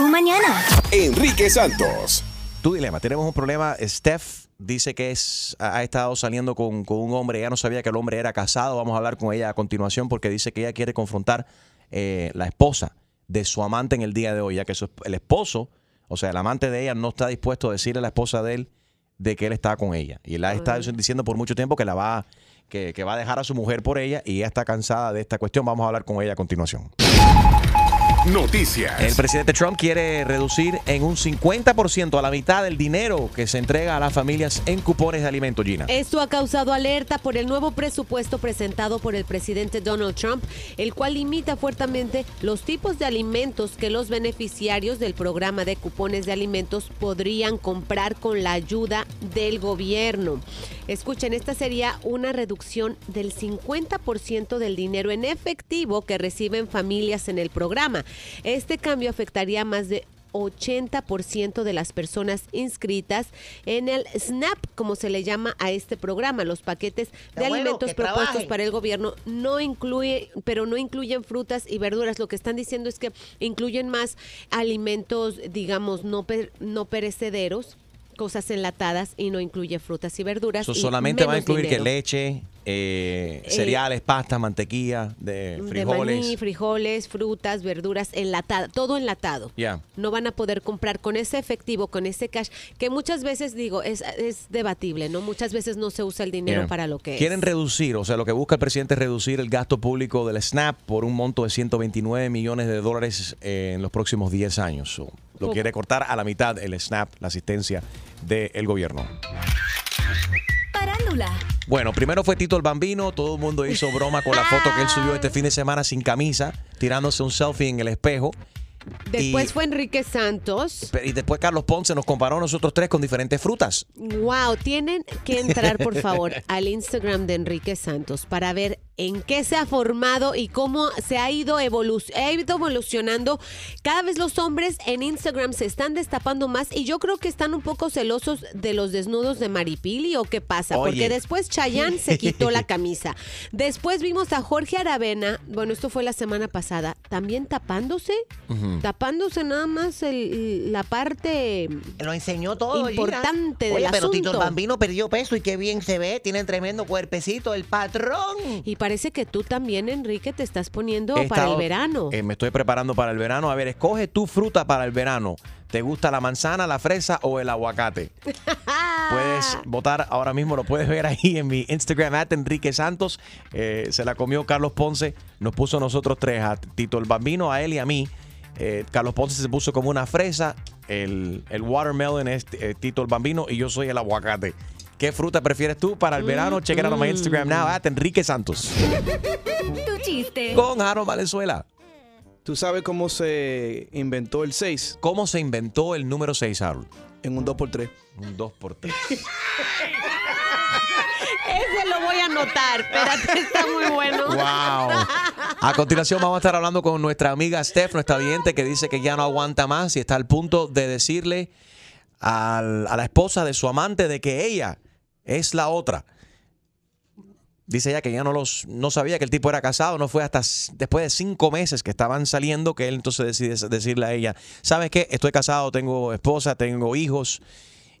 Mañana. Enrique Santos. Tu dilema. Tenemos un problema. Steph dice que es, ha ha estado saliendo con, con un hombre. Ella no sabía que el hombre era casado. Vamos a hablar con ella a continuación porque dice que ella quiere confrontar eh, la esposa de su amante en el día de hoy, ya que su- el esposo, o sea, el amante de ella, no está dispuesto a decirle a la esposa de él de que él está con ella. Y él ha estado diciendo por mucho tiempo que la va, que, que va a dejar a su mujer por ella y ella está cansada de esta cuestión. Vamos a hablar con ella a continuación. Noticias. El presidente Trump quiere reducir en un 50% a la mitad del dinero que se entrega a las familias en cupones de alimentos, Gina. Esto ha causado alerta por el nuevo presupuesto presentado por el presidente Donald Trump, el cual limita fuertemente los tipos de alimentos que los beneficiarios del programa de cupones de alimentos podrían comprar con la ayuda del gobierno. Escuchen, esta sería una reducción del 50% del dinero en efectivo que reciben familias en el programa. Este cambio afectaría a más de 80% de las personas inscritas en el SNAP, como se le llama a este programa. Los paquetes de alimentos propuestos para el gobierno no incluye, pero no incluyen frutas y verduras. Lo que están diciendo es que incluyen más alimentos, digamos, no, per- no perecederos, cosas enlatadas y no incluye frutas y verduras. Eso y solamente va a incluir que leche, eh, cereales, pasta, mantequilla, de De frijoles. maní, frijoles, frutas, verduras, enlatada, todo enlatado. Ya. No van a poder comprar con ese efectivo, con ese cash, que muchas veces digo, es, es debatible, ¿no? Muchas veces no se usa el dinero Yeah. para lo que Quieren es. reducir, o sea, lo que busca el presidente es reducir el gasto público del SNAP por un monto de 129 millones de dólares eh, en los próximos 10 años. So, lo quiere cortar a la mitad el SNAP, la asistencia del gobierno. Parándula. Bueno, primero fue Tito el Bambino, todo el mundo hizo broma con la foto que él subió este fin de semana sin camisa, tirándose un selfie en el espejo. Después y- fue Enrique Santos. Y después Carlos Ponce nos comparó a nosotros tres con diferentes frutas. Wow, tienen que entrar por favor al Instagram de Enrique Santos para ver en qué se ha formado y cómo se ha ido, evolu- ha ido evolucionando. Cada vez los hombres en Instagram se están destapando más y yo creo que están un poco celosos de los desnudos de Maripili o qué pasa, Oye. porque después Chayanne se quitó la camisa. Después vimos a Jorge Aravena, bueno, esto fue la semana pasada, también tapándose, tapándose nada más el- la parte Lo enseñó todo. Gina. Importante del Oye, pero Tito el. Bambino perdió peso y qué bien se ve. Tiene tremendo cuerpecito, el patrón. Y parece que tú también, Enrique, te estás poniendo He para el verano. eh, me estoy preparando para el verano. A ver, escoge tu fruta para el verano. ¿Te gusta la manzana, la fresa o el aguacate? Puedes votar ahora mismo, lo puedes ver ahí en mi Instagram, at Enrique Santos. Eh, se la comió Carlos Ponce, nos puso a nosotros tres, a Tito el Bambino, a él y a mí. Eh, Carlos Ponce se puso como una fresa, el, el watermelon es eh, Tito el Bambino y yo soy el aguacate. ¿Qué fruta prefieres tú para el verano? Check it out on my Instagram now, at Enrique Santos. Tu chiste. Con Harold Valenzuela. ¿Tú sabes cómo se inventó el 6? ¿Cómo se inventó el número 6, Harold? En un 2x3. Un 2x3. Ese lo voy a anotar. Espérate, está muy bueno. ¡Wow! A continuación vamos a estar hablando con nuestra amiga Steph, nuestra vidente, que dice que ya no aguanta más y está al punto de decirle al- a la esposa de su amante de que ella es la otra. Dice ella que ya no los no sabía que el tipo era casado, no fue hasta después de cinco meses que estaban saliendo que él entonces decide decirle a ella, ¿sabes qué? Estoy casado, tengo esposa, tengo hijos.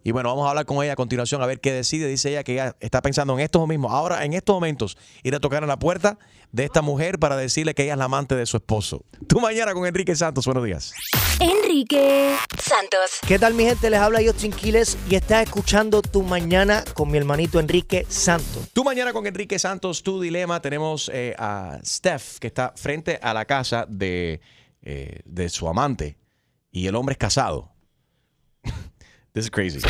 Y bueno, vamos a hablar con ella a continuación a ver qué decide. Dice ella que ella está pensando en estos mismos, ahora en estos momentos, ir a tocar a la puerta de esta mujer para decirle que ella es la amante de su esposo. Tú mañana con Enrique Santos, buenos días. Enrique Santos. ¿Qué tal mi gente? Les habla Justin Quiles y estás escuchando Tu Mañana con mi hermanito Enrique Santos. Tú mañana con Enrique Santos, tu dilema. Tenemos eh, a Steph que está frente a la casa de, eh, de su amante y el hombre es casado. This is crazy.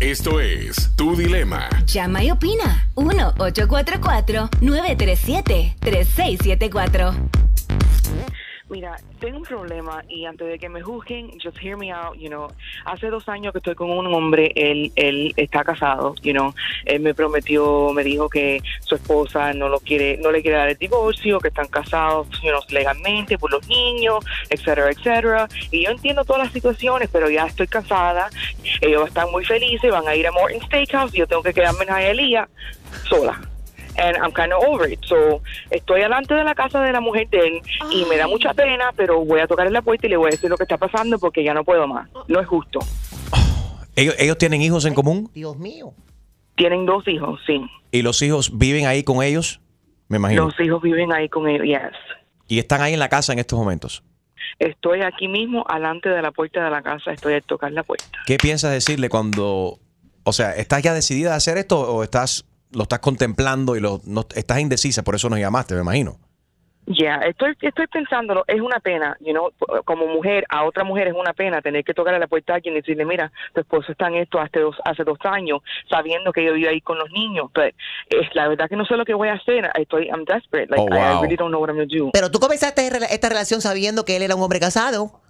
Esto es Tu Dilema. Llama y opina. 1-844-937-3674. Mira, tengo un problema y antes de que me juzguen, just hear me out, you know. Hace dos años que estoy con un hombre, él, él está casado, you know. Él me prometió, me dijo que su esposa no lo quiere, no le quiere dar el divorcio, que están casados, you know, legalmente por los niños, etcétera, etcétera. Y yo entiendo todas las situaciones, pero ya estoy casada. Ellos están muy felices, van a ir a Morton Steakhouse y yo tengo que quedarme en Hialeah sola. And I'm kind of over it. So, estoy delante de la casa de la mujer de él y me da mucha pena, pero voy a tocar en la puerta y le voy a decir lo que está pasando porque ya no puedo más. No es justo. ¿Ellos, ellos tienen hijos en común? Dios mío. Tienen dos hijos, sí. ¿Y los hijos viven ahí con ellos? Me imagino. Los hijos viven ahí con ellos, yes. Y están ahí en la casa en estos momentos. Estoy aquí mismo, alante de la puerta de la casa, estoy a tocar la puerta. ¿Qué piensas decirle cuando, o sea, estás ya decidida a hacer esto o estás lo estás contemplando y lo, no, estás indecisa, por eso nos llamaste, me imagino? Ya, estoy, estoy pensándolo, es una pena, you know, como mujer, a otra mujer es una pena tener que tocar a la puerta a alguien y decirle, mira, tu esposo está en esto hace dos, hace dos años, sabiendo que yo vivo ahí con los niños, pero es la verdad que no sé lo que voy a hacer, estoy, I'm desperate, like, Oh, wow. I really don't know what I'm gonna do. Pero tú comenzaste esta relación sabiendo que él era un hombre casado.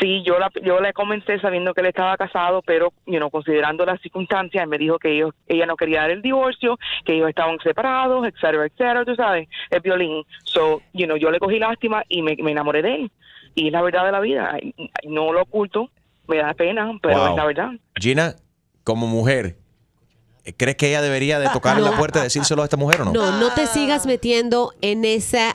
Sí, yo la, yo le comencé sabiendo que él estaba casado, pero, you know, considerando las circunstancias, él me dijo que ellos, ella no quería dar el divorcio, que ellos estaban separados, etcétera, etcétera, tú sabes, el violín. So, you know, yo le cogí lástima y me, me enamoré de él. Y es la verdad de la vida, no lo oculto, me da pena, pero Wow. es la verdad. Gina, como mujer, ¿crees que ella debería de tocar la No. puerta y decírselo a esta mujer o no? No, no te sigas metiendo en esa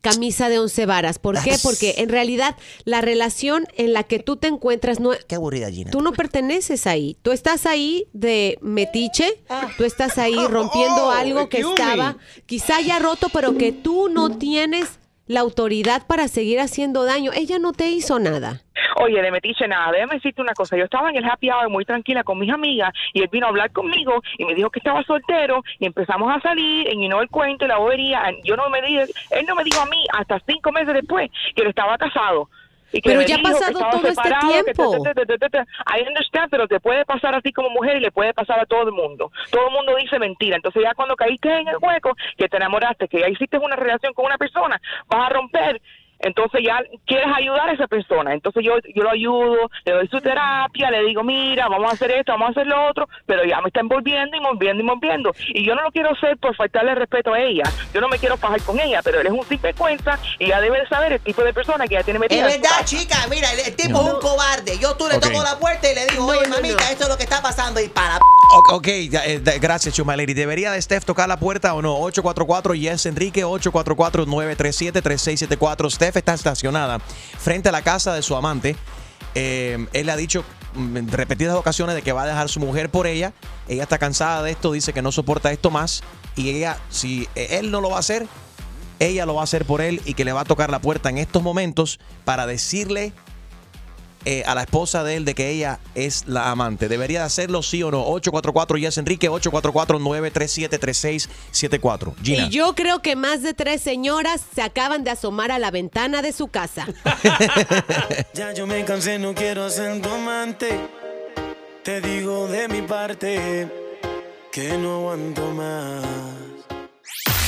camisa de once varas. ¿Por qué? Porque en realidad la relación en la que tú te encuentras no Qué aburrida, Gina. Tú no perteneces ahí. Tú estás ahí de metiche. Tú estás ahí rompiendo Oh, algo que estaba quizá ya roto, pero que tú no tienes la autoridad para seguir haciendo daño. Ella no te hizo nada. Oye, de metiche nada, déjame decirte una cosa. Yo estaba en el happy hour muy tranquila con mis amigas y él vino a hablar conmigo y me dijo que estaba soltero y empezamos a salir y no el cuento y la bobería. Yo no me di, él no me dijo a mí hasta cinco meses después que él estaba casado. Y que Pero ya ha pasado todo este separado, tiempo. te- te- te- te- te- I understand, pero te puede pasar así como mujer y le puede pasar a todo el mundo. Todo el mundo dice mentira. Entonces ya cuando caíste en el hueco, que te enamoraste, que ya hiciste una relación con una persona, vas a romper. Entonces ya quieres ayudar a esa persona. Entonces yo, yo lo ayudo, le doy su terapia, le digo, mira, vamos a hacer esto, vamos a hacer lo otro, pero ya me está envolviendo y envolviendo y envolviendo. Y yo no lo quiero hacer por faltarle respeto a ella. Yo no me quiero fajar con ella, pero él es un sinvergüenza y ya debe de saber el tipo de persona que ella tiene metida. Es verdad, chica, mira, el, tipo es un cobarde. Yo tú le Ok. toco la puerta y le digo, oye, no, mamita, no. esto es lo que está pasando y para Ok, ok, ya, eh, gracias, Chumaleri. ¿Debería de Steph tocar la puerta o no? 844 Yes Enrique, 844-937-3674. Steph está estacionada frente a la casa de su amante. Eh, él le ha dicho mm, en repetidas ocasiones de que va a dejar su mujer por ella. Ella está cansada de esto, dice que no soporta esto más. Y ella, si eh, él no lo va a hacer, ella lo va a hacer por él y que le va a tocar la puerta en estos momentos para decirle eh, a la esposa de él de que ella es la amante. ¿Debería de hacerlo sí o no? 844 Yes Enrique, 844-937-3674. Gina. Y yo creo que más de tres señoras se acaban de asomar a la ventana de su casa. Ya yo me cansé, no quiero ser tu amante. Te digo de mi parte que no aguanto más.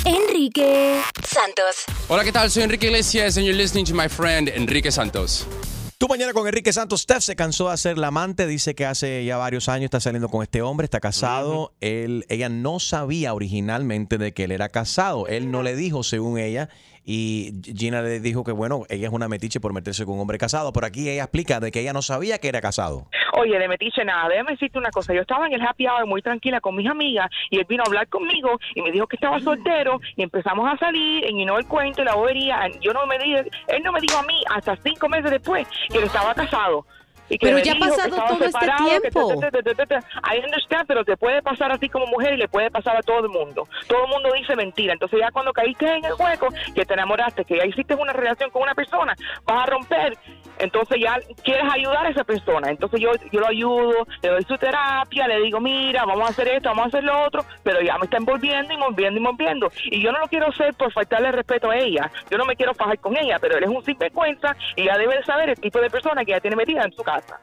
Enrique Santos. Hola, ¿qué tal? Soy Enrique Iglesias and you're listening to my friend Enrique Santos. Tú mañana con Enrique Santos. Steph se cansó de ser la amante. Dice que hace ya varios años está saliendo con este hombre, está casado. él, ella no sabía originalmente de que él era casado. Él no le dijo, según ella. Y Gina le dijo que, bueno, ella es una metiche por meterse con un hombre casado. Pero aquí ella explica de que ella no sabía que era casado. Oye, de metiche nada, déjame decirte una cosa. Yo estaba en el happy hour muy tranquila con mis amigas y él vino a hablar conmigo y me dijo que estaba soltero y empezamos a salir y no el cuento y la bobería. Yo no me di, él no me dijo a mí hasta cinco meses después que él estaba casado. Y que Pero ya ha pasado todo este tiempo. I understand, pero te puede pasar así como mujer y le puede pasar a todo el mundo. Todo el mundo dice mentira. Entonces ya cuando caíste en el hueco, que te enamoraste, que ya hiciste una relación con una persona, vas a romper. Entonces ya quieres ayudar a esa persona. Entonces yo, yo lo ayudo, le doy su terapia, le digo, mira, vamos a hacer esto, vamos a hacer lo otro, pero ya me está envolviendo y envolviendo y envolviendo. Y yo no lo quiero hacer por faltarle respeto a ella. Yo no me quiero fajar con ella, pero él es un sinvergüenza y ya debe de saber el tipo de persona que ya tiene metida en su casa.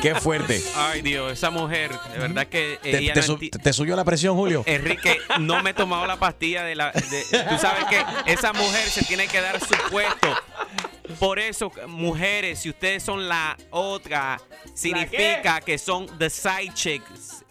Qué fuerte. Ay, Dios, esa mujer, de verdad que ¿Te, ella te no su- enti- te subió la presión, Julio? Enrique, no me he tomado la pastilla de la... de- tú sabes que esa mujer se tiene que dar su puesto. Por eso, mujeres, si ustedes son la otra, significa que son the side chicks.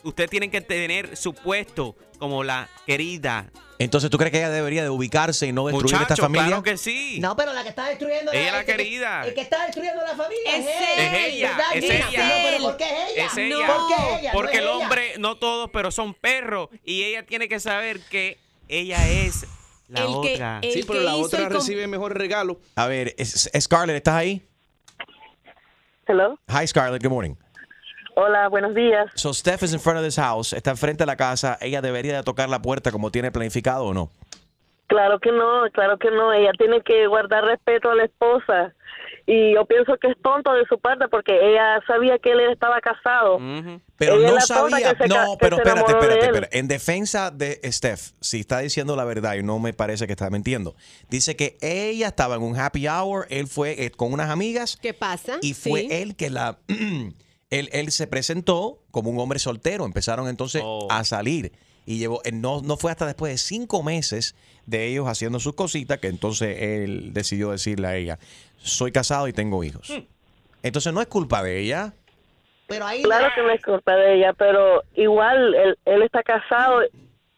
Usted tiene que tener su puesto como la querida. Entonces, ¿tú crees que ella debería de ubicarse y no destruir esta Muchacho, familia? claro que sí. No, pero la que está destruyendo Ella la el que- querida. El que está destruyendo la familia es, Es él. Es ella, es ella. no, pero ¿por qué es ella? Es ella. ¿Por qué ella? Porque No el ella. hombre, no todos, pero son perros. Y ella tiene que saber que ella es la El que- otra. el Sí, pero que la otra recibe mejor regalo. A ver, es- Scarlett, ¿estás ahí? Hello. Hi, Scarlett. Good morning. Hola, buenos días. So, Steph is in front of this house. Está enfrente de la casa. ¿Ella debería de tocar la puerta como tiene planificado o no? Claro que no, claro que no. Ella tiene que guardar respeto a la esposa. Y yo pienso que es tonto de su parte porque ella sabía que él estaba casado. Pero Ella no sabía. se No, pero espérate, espérate, espérate. En defensa de Steph, si está diciendo la verdad y no me parece que está mintiendo, dice que ella estaba en un happy hour, él fue eh, con unas amigas ¿Qué pasa? y fue Sí. él que la. él, él se presentó como un hombre soltero. Empezaron entonces Oh. a salir. Y llevó, eh, no, no fue hasta después de cinco meses de ellos haciendo sus cositas que entonces él decidió decirle a ella: Soy casado y tengo hijos. Hmm. Entonces no es culpa de ella. Pero ahí Claro que no es culpa de ella, pero igual él, él está casado.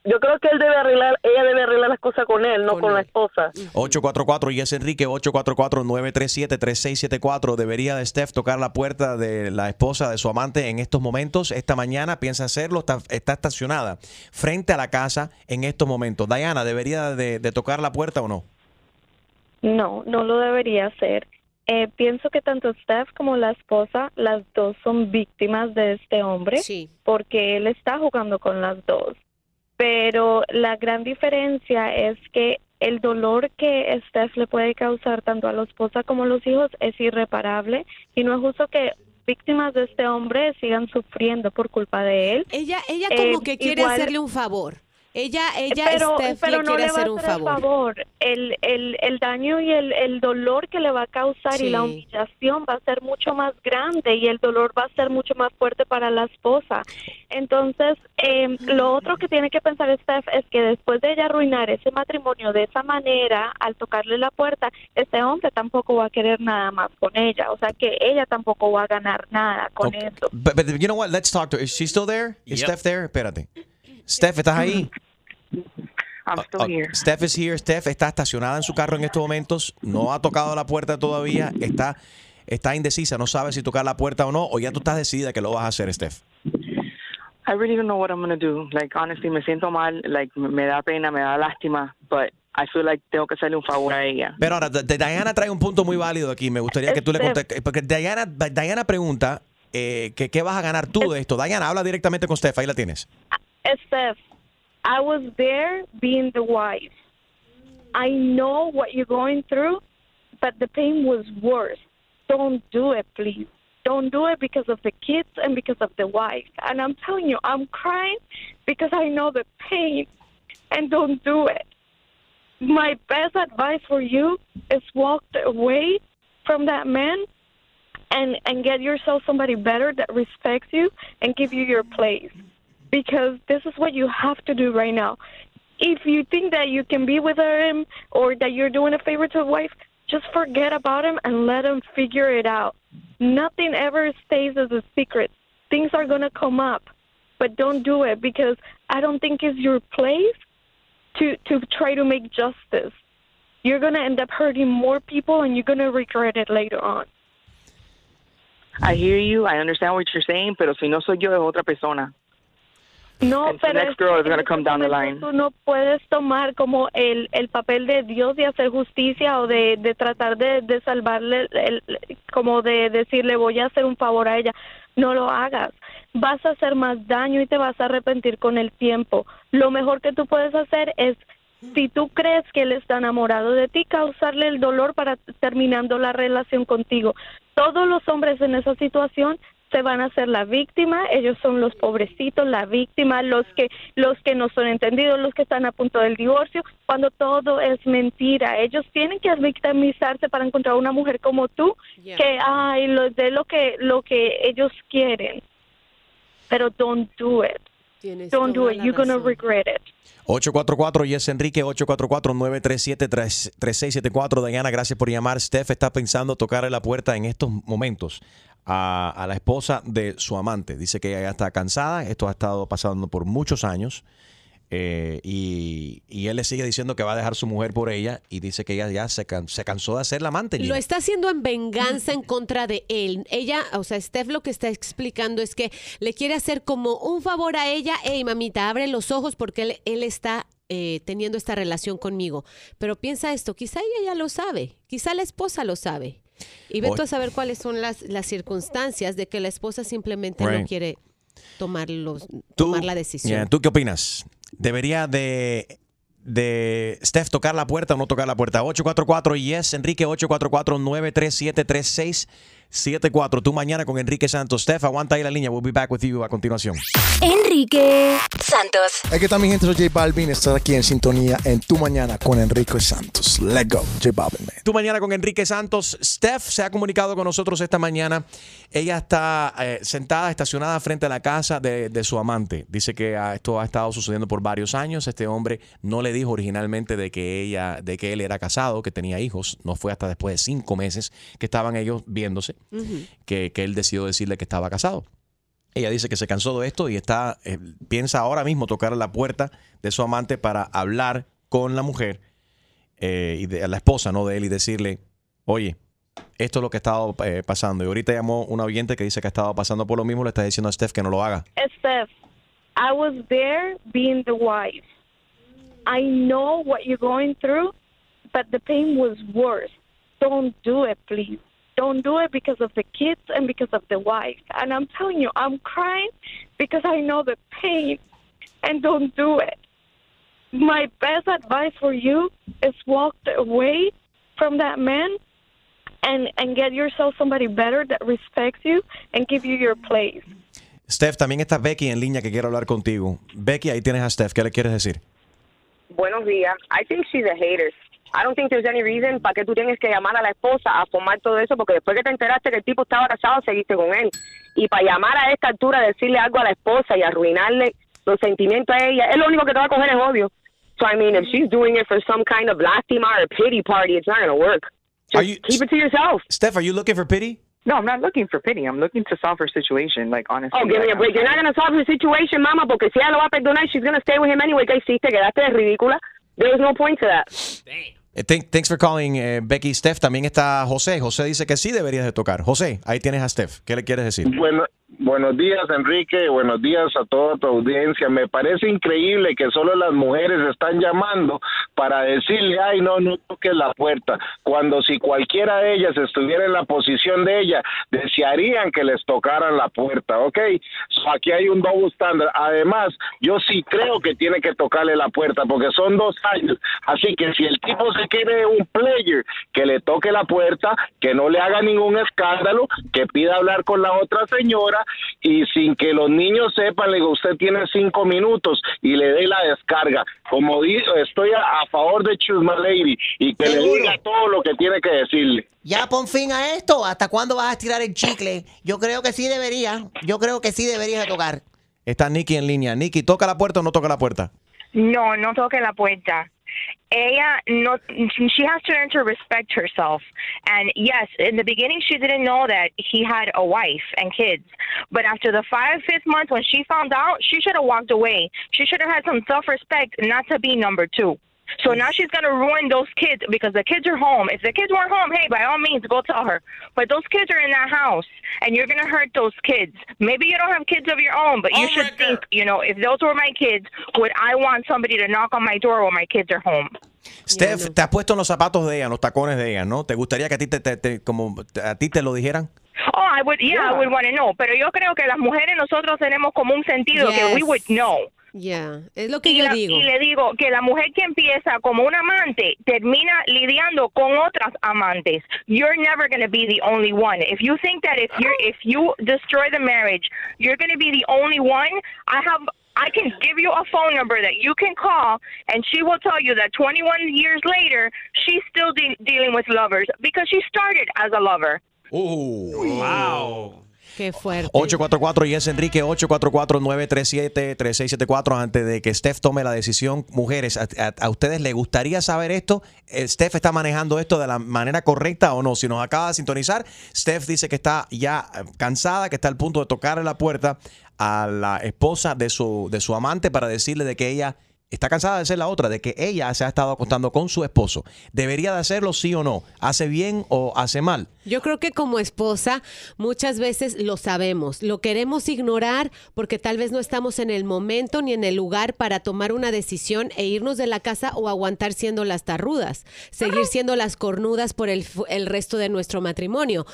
Yo creo que él debe arreglar, ella debe arreglar las cosas con él, no con, la esposa. 844 y es Enrique 844-937-3674. Debería de Steph tocar la puerta de la esposa de su amante en estos momentos. Esta mañana piensa hacerlo, está, está estacionada frente a la casa en estos momentos. Diana, ¿debería de, de tocar la puerta o no? No, no lo debería hacer. Eh, pienso que tanto Steph como la esposa, las dos son víctimas de este hombre, porque él está jugando con las dos. Pero la gran diferencia es que el dolor que Steph le puede causar tanto a la esposa como a los hijos es irreparable y no es justo que víctimas de este hombre sigan sufriendo por culpa de él. Ella, ella como Eh, que quiere igual- hacerle un favor. Ella, ella, pero, Steph, pero le no quiere le va hacer a un hacer el favor. favor. El, el, el daño y el, el dolor que le va a causar y la humillación va a ser mucho más grande y el dolor va a ser mucho más fuerte para la esposa. Entonces, eh, lo otro que tiene que pensar Steph es que después de ella arruinar ese matrimonio de esa manera, al tocarle la puerta, este hombre tampoco va a querer nada más con ella. O sea que ella tampoco va a ganar nada con eso. But, but you know what? Let's talk to her. Is she still there? Is Yep. Steph there? Espérate. Steph, ¿estás ahí? I'm still Oh, here. Steph is here. Steph está estacionada en su carro en estos momentos. No ha tocado la puerta todavía. Está, está indecisa. No sabe si tocar la puerta o no. O ya tú estás decidida que lo vas a hacer, Steph. I really don't know what I'm gonna do. Like honestly, me siento mal. Like me- da pena, me da lástima, but I feel like tengo que hacerle un favor a ella. Pero ahora, Diana trae un punto muy válido aquí. Me gustaría que tú le contestes. Porque Diana, Diana pregunta eh, que qué vas a ganar tú de esto. Diana, habla directamente con Steph. Ahí la tienes. Steph, I was there being the wife. I know what you're going through, but the pain was worse. Don't do it, please. Don't do it because of the kids and because of the wife. And I'm telling you, I'm crying because I know the pain. And don't do it. My best advice for you is walk away from that man and and get yourself somebody better that respects you and give you your place because this is what you have to do right now. If you think that you can be with him or that you're doing a favor to a wife, just forget about him and let him figure it out. Nothing ever stays as a secret. Things are going to come up, but don't do it because I don't think it's your place to to try to make justice. You're going to end up hurting more people and you're going to regret it later on. I hear you. I understand what you're saying, pero si no soy yo es otra persona. No, And pero next es girl is que gonna en come down the momento line. Tú no puedes tomar como el, el papel de Dios de hacer justicia o de, de tratar de, de salvarle, el, como de decirle voy a hacer un favor a ella. No lo hagas. Vas a hacer más daño y te vas a arrepentir con el tiempo. Lo mejor que tú puedes hacer es, si tú crees que él está enamorado de ti, causarle el dolor para terminando la relación contigo. Todos los hombres en esa situación se van a hacer la víctima, ellos son los pobrecitos, la víctima, los que los que no son entendidos, los que están a punto del divorcio, cuando todo es mentira. Ellos tienen que victimizarse para encontrar una mujer como tú Yeah. que ay, lo de lo que lo que ellos quieren. Pero don't do it. Tienes Don't do it. You're going to regret it. 844 y es Enrique 844-937-3674. Diana, gracias por llamar. Steph está pensando tocarle la puerta en estos momentos a, a la esposa de su amante. Dice que ella ya está cansada, esto ha estado pasando por muchos años. eh, y, y él le sigue diciendo que va a dejar su mujer por ella y dice que ella ya se, can- se cansó de ser la amante. Lo está haciendo en venganza en contra de él. Ella, o sea, Steph lo que está explicando es que le quiere hacer como un favor a ella. Hey, mamita, abre los ojos porque él, él está eh, teniendo esta relación conmigo. Pero piensa esto, quizá ella ya lo sabe, quizá la esposa lo sabe. Y vete a saber cuáles son las, las circunstancias de que la esposa simplemente no quiere tomar, los, tomar la decisión. Yeah, ¿Tú qué opinas? ¿Debería de, de Steph tocar la puerta o no tocar la puerta? 844 yes, Enrique 844-937-3674. Tú mañana con Enrique Santos. Steph, aguanta ahí la línea. We'll be back with you a continuación. Enrique Santos. Es que también, gente, soy J Balvin. Estás aquí en sintonía en Tu Mañana con Enrique Santos. Let's go, J Balvin, man. Tú mañana con Enrique Santos. Steph se ha comunicado con nosotros esta mañana. Ella está eh, sentada, estacionada frente a la casa de, de su amante. Dice que ah, esto ha estado sucediendo por varios años. Este hombre no le dijo originalmente de que ella, de que él era casado, que tenía hijos. No fue hasta después de cinco meses que estaban ellos viéndose que, que él decidió decirle que estaba casado. Ella dice que se cansó de esto y está eh, piensa ahora mismo tocar la puerta de su amante para hablar con la mujer eh, y de, la esposa no de él y decirle, oye, esto es lo que ha estado eh, pasando. Y ahorita llamó un oyente que dice que ha estado pasando por lo mismo, le está diciendo a Steph que no lo haga. Steph, I was there being the wife. I know what you're going through, but the pain was worse. Don't do it, please. Don't do it because of the kids and because of the wife. And I'm telling you, I'm crying because I know the pain. And don't do it. My best advice for you is walk away from that man and and get yourself somebody better that respects you and give you your place. Steph, también está Becky en línea que quiere hablar contigo. Becky, ahí tienes a Steph. ¿Qué le quieres decir? Buenos días. I think she's a hater. I don't think there's any reason para que tú tienes que llamar a la esposa a formar todo eso, porque después que te enteraste que el tipo estaba casado, seguiste con él. Y para llamar a esta altura, decirle algo a la esposa y arruinarle los sentimientos a ella, es lo único que te va a coger es odio. So, I mean, if she's doing it for some kind of lástima or pity party, it's not going to work. Just keep it to yourself. Steph, are you looking for pity? No, I'm not looking for pity. I'm looking to solve her situation. Like honestly. Oh, give me a break. You're not going to solve her situation, mama, porque si ella lo va a perdonar, she's going to stay with him anyway. ¿Qué hiciste? Quedaste ridícula. There was no point to that. Eh, thank- thanks for calling, eh, Becky. Steph, también está José. José dice que sí deberías de tocar. José, ahí tienes a Steph. ¿Qué le quieres decir? Bueno, buenos días, Enrique. Buenos días a toda tu audiencia. Me parece increíble que solo las mujeres están llamando para decirle, ay, no, no toques la puerta. Cuando si cualquiera de ellas estuviera en la posición de ella, desearían que les tocaran la puerta, ¿ok? So, aquí hay un double standard. Además, yo sí creo que tiene que tocarle la puerta porque son dos años. Así que si el tipo se quiere un player, que le toque la puerta, que no le haga ningún escándalo, que pida hablar con la otra señora y sin que los niños sepan, le digo, usted tiene cinco minutos y le dé la descarga. Como digo, estoy a, a favor de Choose My Lady y que le diga todo lo que tiene que decirle. Ya pon fin a esto. ¿Hasta cuándo vas a estirar el chicle? Yo creo que sí debería. Yo creo que sí deberías de tocar. Está Nicky en línea. Nicky, ¿toca la puerta o no toca la puerta? No, no toque la puerta. Ella no, she has to learn to respect herself. And yes, in the beginning, she didn't know that he had a wife and kids. But after the five, fifth month, when she found out, she should have walked away. She should have had some self respect not to be number two. So now she's going to ruin those kids because the kids are home. If the kids weren't home, hey, by all means, go tell her. But those kids are in that house, and you're going to hurt those kids. Maybe you don't have kids of your own, but you should think, you know, if those were my kids, would I want somebody to knock on my door when my kids are home? Steph, te has puesto en los zapatos de ella, en los tacones de ella, ¿no? ¿Te gustaría que a ti te, te- te- como a ti te lo dijeran? Oh, I would, yeah, I would want to know. Pero yo creo que las mujeres nosotros tenemos como un sentido que we would know. Yeah, es lo que y yo la- digo. Y le digo que la mujer que empieza como un amante termina lidiando con otras amantes. You're never going to be the only one. If you think that if you if you destroy the marriage, you're going to be the only one, I have I can give you a phone number that you can call, and she will tell you that 21 years later, she's still de- dealing with lovers because she started as a lover. Oh, wow. Qué fuerte. 844 y es Enrique 844-937-3674 antes de que Steph tome la decisión. Mujeres, ¿a, ustedes les gustaría saber esto? Eh, ¿Steph está manejando esto de la manera correcta o no? Si nos acaba de sintonizar, Steph dice que está ya eh, cansada, que está al punto de tocarle la puerta a la esposa de su, de su amante para decirle de que ella está cansada de ser la otra, de que ella se ha estado acostando con su esposo. ¿Debería de hacerlo sí o no? ¿Hace bien o hace mal? Yo creo que como esposa muchas veces lo sabemos, lo queremos ignorar porque tal vez no estamos en el momento ni en el lugar para tomar una decisión e irnos de la casa o aguantar siendo las tarrudas, seguir siendo las cornudas por el, el resto de nuestro matrimonio.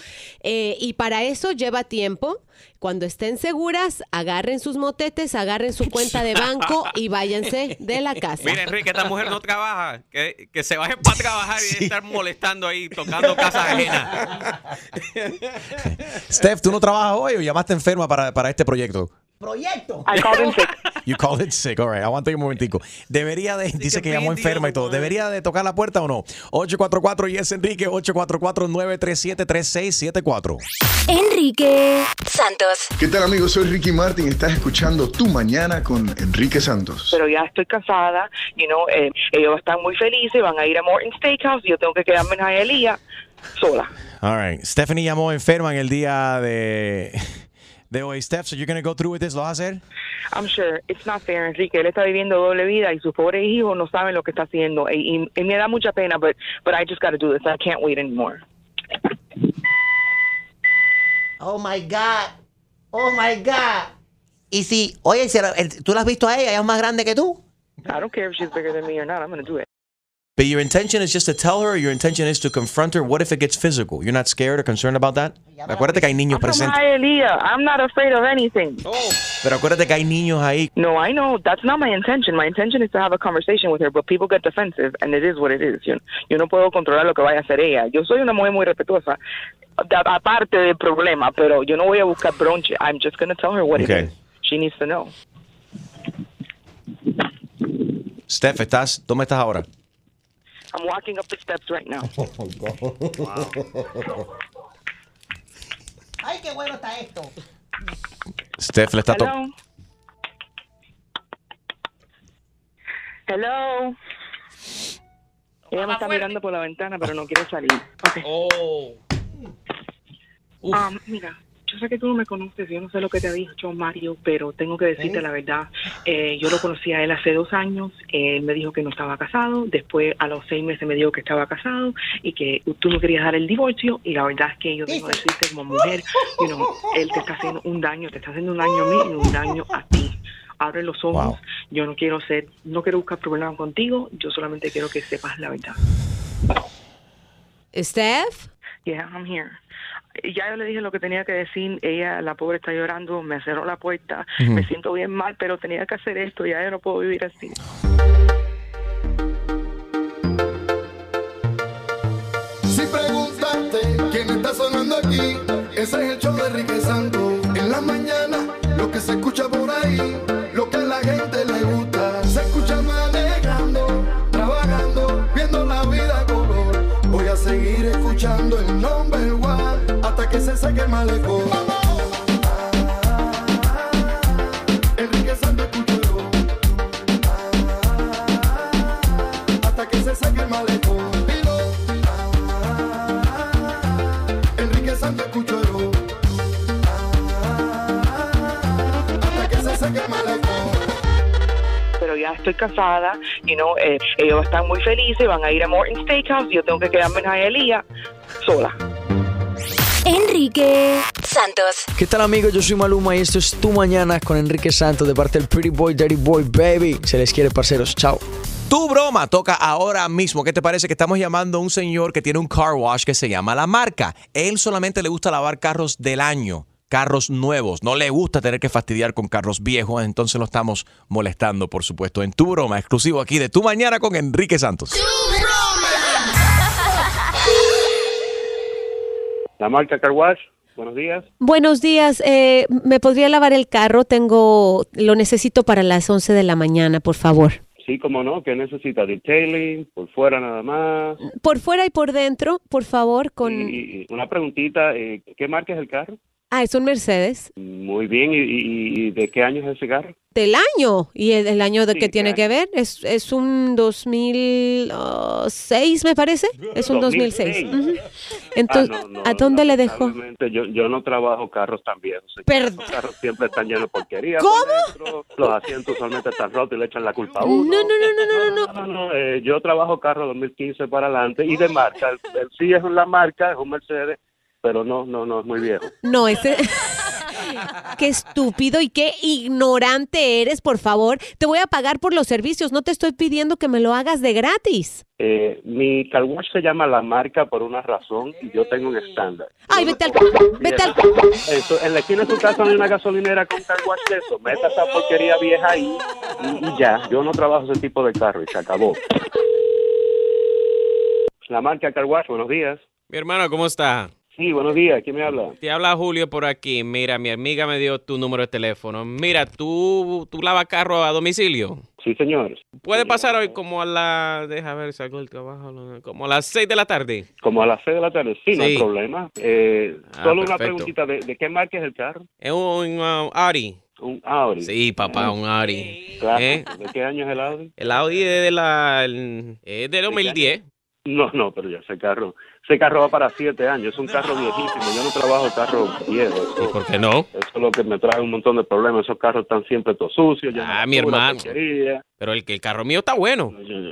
Eh, y para eso lleva tiempo. Cuando estén seguras, agarren sus motetes, agarren su cuenta de banco y váyanse de la casa. Mira, Enrique, esta mujer no trabaja. Que, que se baje para trabajar y estar molestando ahí, tocando casas ajenas. Steph, ¿tú no trabajas hoy o llamaste enferma para, para este proyecto? Proyecto. I called in sick. You called it sick, all right. Aguanta un momentico. Debería de, dice que llamó enferma y todo. ¿Debería de tocar la puerta o no? 844 y es Enrique, 844-937-3674. Enrique Santos. ¿Qué tal amigos? Soy Ricky Martin. Estás escuchando Tu Mañana con Enrique Santos. Pero ya estoy casada, you know, eh, ellos están muy felices, van a ir a Morton Steakhouse y yo tengo que quedarme en Hialeah sola. All right. Stephanie llamó enferma en el día de, de hoy. Steph, so you're going to go through with this. ¿Lo vas a hacer? I'm sure it's not fair, Enrique. Él está viviendo doble vida y sus pobres hijos no saben lo que está haciendo. Y, y- y me da mucha pena, but, but I just got to do this. I can't wait anymore. Oh my God. Oh my God. Y si, oye, si tú la has visto a ella, ella es más grande que tú. I don't care if she's bigger than me or not. I'm going to do it. But your intention is just to tell her, or your intention is to confront her. What if it gets physical? You're not scared or concerned about that? Acuérdate que hay niños presentes. I'm not afraid of anything. Pero acuérdate que hay niños ahí. No, I know. That's not my intention. My intention is to have a conversation with her, but people get defensive, and it is what it is. Yo, yo no puedo controlar lo que vaya a hacer ella. Yo soy una mujer muy respetuosa, aparte del problema, pero yo no voy a buscar bronche. I'm just going to tell her what Okay. it is. She needs to know. Steph, ¿estás? ¿Dónde estás ahora? I'm walking up the steps right now. Ay, qué bueno está esto. Steph le está Hello. Hello. Ella me está mirando por la ventana, pero no quiere salir. Okay. Oh. Um, mira, yo sé que tú no me conoces, yo no sé lo que te ha dicho Mario, pero tengo que decirte ¿Eh? la verdad. Eh, yo lo conocí a él hace dos años, él me dijo que no estaba casado, después a los seis meses me dijo que estaba casado y que tú no querías dar el divorcio y la verdad es que yo tengo que decirte como mujer, you know, él te está haciendo un daño, te está haciendo un daño a mí y un daño a ti. Abre los ojos, yo no quiero ser, no quiero buscar problemas contigo, yo solamente quiero que sepas la verdad. Steph? Yeah, I'm here. Ya yo le dije lo que tenía que decir. Ella, la pobre, está llorando. Me cerró la puerta. Ujú. Me siento bien mal, pero tenía que hacer esto. Ya yo no puedo vivir así. Si preguntaste quién está sonando aquí, ese es el show de Enrique Santos. En la mañana, lo que se escucha por ahí, que se seque el malecón. Enrique Santos escucho yo. Hasta que se seque el malecón. Dilo. Enrique Santos escucho yo. Hasta que se seque el malecón. Pero ya estoy casada. You know, eh, ellos están muy felices. Van a ir a Morton Steakhouse. Yo tengo que quedarme en Hialeah sola. Enrique Santos. ¿Qué tal amigos? Yo soy Maluma y esto es Tu Mañana con Enrique Santos de parte del Pretty Boy, Dirty Boy, Baby. Se les quiere, parceros. Chao. Tu broma toca ahora mismo. ¿Qué te parece que estamos llamando a un señor que tiene un car wash que se llama La Marca? Él solamente le gusta lavar carros del año, carros nuevos. No le gusta tener que fastidiar con carros viejos, entonces lo estamos molestando, por supuesto, en Tu broma, exclusivo aquí de Tu Mañana con Enrique Santos. La marca Car Wash, buenos días. Buenos días, eh, ¿me podría lavar el carro? Tengo, lo necesito para las 11 de la mañana, por favor. Sí, como no, que necesita detailing, por fuera nada más. Por fuera y por dentro, por favor, con Y una preguntita, eh, ¿qué marca es el carro? Ah, es un Mercedes. Muy bien, ¿y, y- y de qué año es ese carro? Del año. ¿Y el, el año de Sí, que tiene ¿qué que ver? Es, es un 2006, me parece. Es un 2006. 2006. Ujú. Entonces, Ah, no, no, ¿a dónde le dejó? Yo, yo no trabajo carros tan viejos. señor. Perd- Los carros siempre están llenos de porquería. ¿Cómo? dentro, Los asientos usualmente están rotos y le echan la culpa a uno. No, no, no, no, no, no. No, no, eh, yo trabajo carro 2015 para adelante y de marca. El, el sí es la marca, es un Mercedes, pero no, no, no, es muy viejo. No, ese... qué estúpido y qué ignorante eres, por favor. Te voy a pagar por los servicios, no te estoy pidiendo que me lo hagas de gratis. Eh, mi car wash se llama la marca por una razón y yo tengo un estándar. Ay, vete al... Vete al... Eso, en la esquina de su casa hay una gasolinera con car wash de eso. Meta esa porquería vieja ahí y, y ya. Yo no trabajo ese tipo de carro y se acabó. La marca car wash, buenos días. Mi hermano, ¿cómo está? Sí, buenos días. ¿Quién me habla? Te habla Julio por aquí. Mira, mi amiga me dio tu número de teléfono. Mira, ¿tú, tú lavas carro a domicilio? Sí, señor. ¿Puede pasar hoy como a la... Deja ver, salgo del trabajo. Como a las 6 de la tarde. Como a las 6 de la tarde. Sí, no hay problema. Eh, Ah, solo una preguntita. ¿de, de qué marca es el carro? Es un uh, Audi. Un Audi. Sí, papá, un Audi. Claro. ¿Eh? ¿De qué año es el Audi? El Audi es de la... el- es de 2010. No, no, pero ya ese carro, ese carro va para siete años, es un carro viejísimo, yo no trabajo carros viejos. Eso, ¿Por qué no? eso es lo que me trae un montón de problemas, esos carros están siempre todos sucios. Ah, mi hermano. porquería. Pero el, que el carro mío está bueno.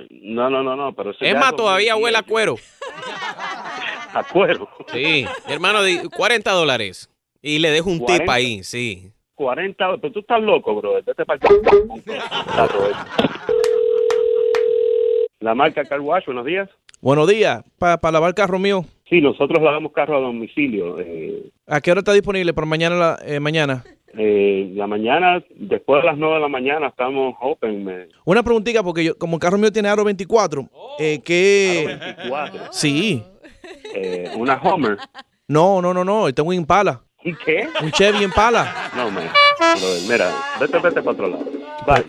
No, no, no, no, pero ese Es más, todavía 2010, huele a cuero. A cuero. Sí, mi hermano, di- 40 dólares. Y le dejo un tip 40. ahí, sí. 40, pero tú estás loco, bro. Vete para carro ese. La marca Car Wash, buenos días. Buenos días, para lavar el carro mío. Sí, nosotros lavamos carro a domicilio. Eh, ¿A qué hora está disponible para mañana? la- eh, mañana? eh, la mañana, después de las 9 de la mañana, estamos open. Una preguntita, porque yo, como el carro mío tiene aro 24, eh, ¿qué? 24. Sí. Eh, una Homer. No, no, no, no, tengo un Impala. ¿Un qué? Un Chevy Impala. No, man. Brother, mira, vete, vete para otro lado. Bye.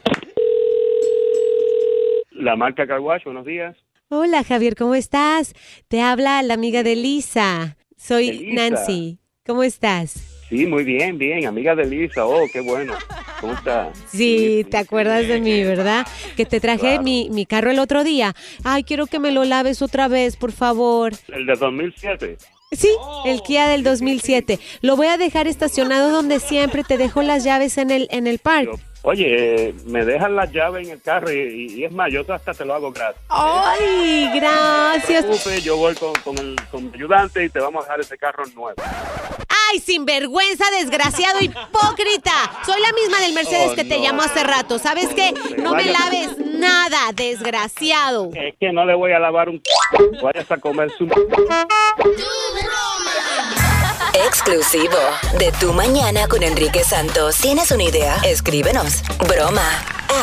La marca Car Wash, buenos días. Hola Javier, ¿cómo estás? Te habla la amiga de Lisa. Soy Elisa. Nancy. ¿Cómo estás? Sí, muy bien, bien. Amiga de Lisa. Oh, qué bueno. ¿Cómo está? Sí, te acuerdas de mí, ¿verdad? Que te traje mi, mi carro el otro día. Ay, quiero que me lo laves otra vez, por favor. El de 2007. Sí, el Kia del 2007. Lo voy a dejar estacionado donde siempre te dejo las llaves en el, en el park. Oye, eh, me dejan las llaves en el carro y, y- es más, yo hasta te lo hago gratis. Ay, gracias. No te preocupes, yo voy con, con el, con mi ayudante y te vamos a dejar ese carro nuevo. Ay, sinvergüenza, desgraciado, hipócrita. Soy la misma del Mercedes Oh, que te no. llamó hace rato. ¿Sabes qué? No me laves nada, desgraciado. Es que no le voy a lavar un... Vayas a comer su... Exclusivo de Tu Mañana con Enrique Santos. ¿Tienes una idea? Escríbenos. Broma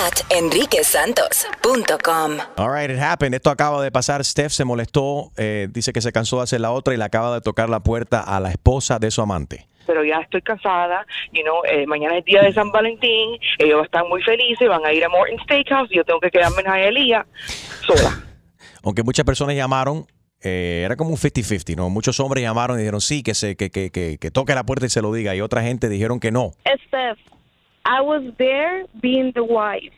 at enriquesantos.com. All right, it happened. Esto acaba de pasar. Steph se molestó, eh, dice que se cansó de hacer la otra y le acaba de tocar la puerta a la esposa de su amante. pero ya estoy casada, you know, eh, mañana es día de San Valentín, ellos están muy felices, van a ir a Morton Steakhouse y yo tengo que quedarme en Hialeah sola. Aunque muchas personas llamaron, eh, era como un 50-50, ¿no? Muchos hombres llamaron y dijeron sí, que, se, que, que, que, que toque la puerta y se lo diga. Y otra gente dijeron que no. Steph, I was there being the wife.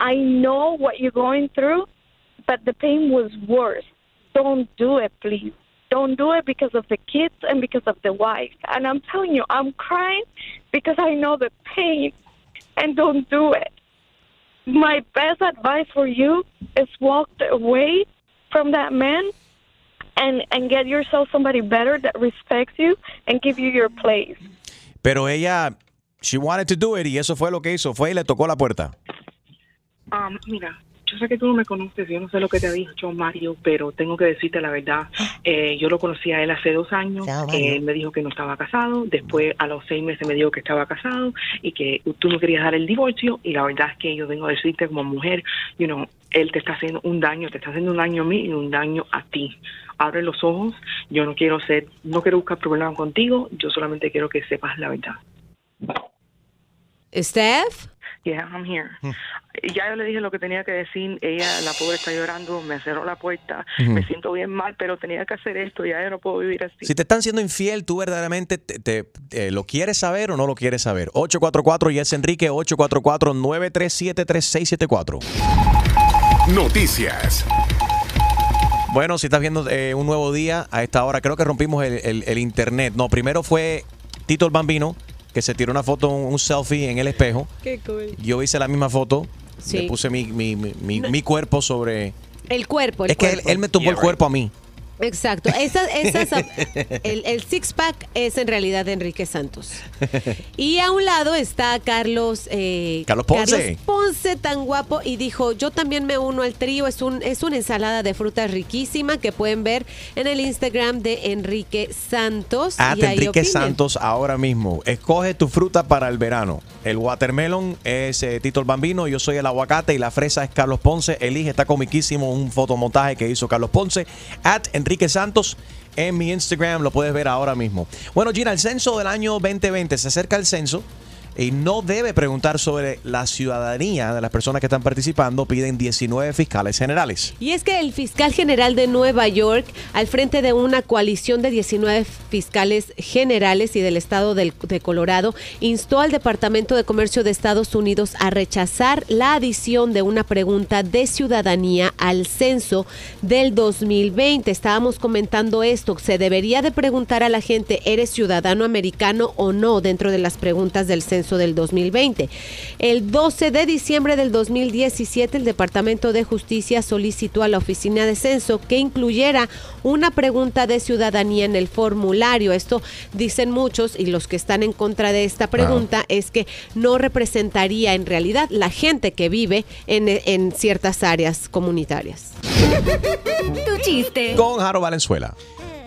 I know what you're going through, but the pain was worse. Don't do it, please. Don't do it because of the kids and because of the wife. And I'm telling you, I'm crying because I know the pain. And don't do it. My best advice for you is walk away from that man and and get yourself somebody better that respects you and give you your place. Pero ella, she wanted to do it y eso fue lo que hizo. Fue y le tocó la puerta. Ah, mira, yo sé que tú no me conoces, yo no sé lo que te ha dicho Mario, pero tengo que decirte la verdad. Eh, yo lo conocí a él hace dos años. Él me dijo que no estaba casado. Después, a los seis meses, me dijo que estaba casado y que tú no querías dar el divorcio. Y la verdad es que yo vengo a decirte como mujer, you know, él te está haciendo un daño, te está haciendo un daño a mí y un daño a ti. Abre los ojos. Yo no quiero ser, no quiero buscar problemas contigo. Yo solamente quiero que sepas la verdad. Steph, Yeah, I'm here. Hmm. Y Ya yo le dije lo que tenía que decir. Ella, la pobre, está llorando. Me cerró la puerta. Ujú. Me siento bien mal, pero tenía que hacer esto. Ya yo no puedo vivir así. Si te están siendo infiel, ¿tú verdaderamente te, te- te- lo quieres saber o no lo quieres saber? 844 Yes Enrique 844-937-3674. Noticias. Bueno, si estás viendo eh, un nuevo día a esta hora, creo que rompimos el, el- el internet. No, primero fue Tito el Bambino, que se tiró una foto, un, un selfie en el espejo. Qué cool. Yo hice la misma foto. Sí. Le puse mi, mi- mi- mi- mi cuerpo sobre... El cuerpo, el es que él me tumbó el cuerpo a mí. Exacto. Esa, esa- el, el six pack es en realidad de Enrique Santos. Y a un lado está Carlos, eh, Carlos Ponce. Carlos Ponce, tan guapo, y dijo, yo también me uno al trío. Es, un, es una ensalada de frutas riquísima que pueden ver en el Instagram de Enrique Santos. Ahí Enrique opinen. Santos ahora mismo. Escoge tu fruta para el verano. El watermelon es eh, Tito el Bambino, yo soy el aguacate y la fresa es Carlos Ponce. Elige, está comiquísimo un fotomontaje que hizo Carlos Ponce. At Enrique Santos en mi Instagram, lo puedes ver ahora mismo. Bueno, Gina, el censo del año 2020, se acerca el censo y no debe preguntar sobre la ciudadanía de las personas que están participando. Piden 19 fiscales generales. Y es que el fiscal general de Nueva York, al frente de una coalición de 19 fiscales generales y del estado del- de Colorado, instó al Departamento de Comercio de Estados Unidos a rechazar la adición de una pregunta de ciudadanía al censo del 2020. Estábamos comentando esto, se debería de preguntar a la gente, ¿eres ciudadano americano o no dentro de las preguntas del censo del 2020? El 12 de diciembre del 2017, el Departamento de Justicia solicitó a la Oficina de Censo que incluyera una pregunta de ciudadanía en el formulario. Esto dicen muchos y los que están en contra de esta pregunta es que no representaría en realidad la gente que vive en, en ciertas áreas comunitarias. Tu chiste. Con Jaro Valenzuela.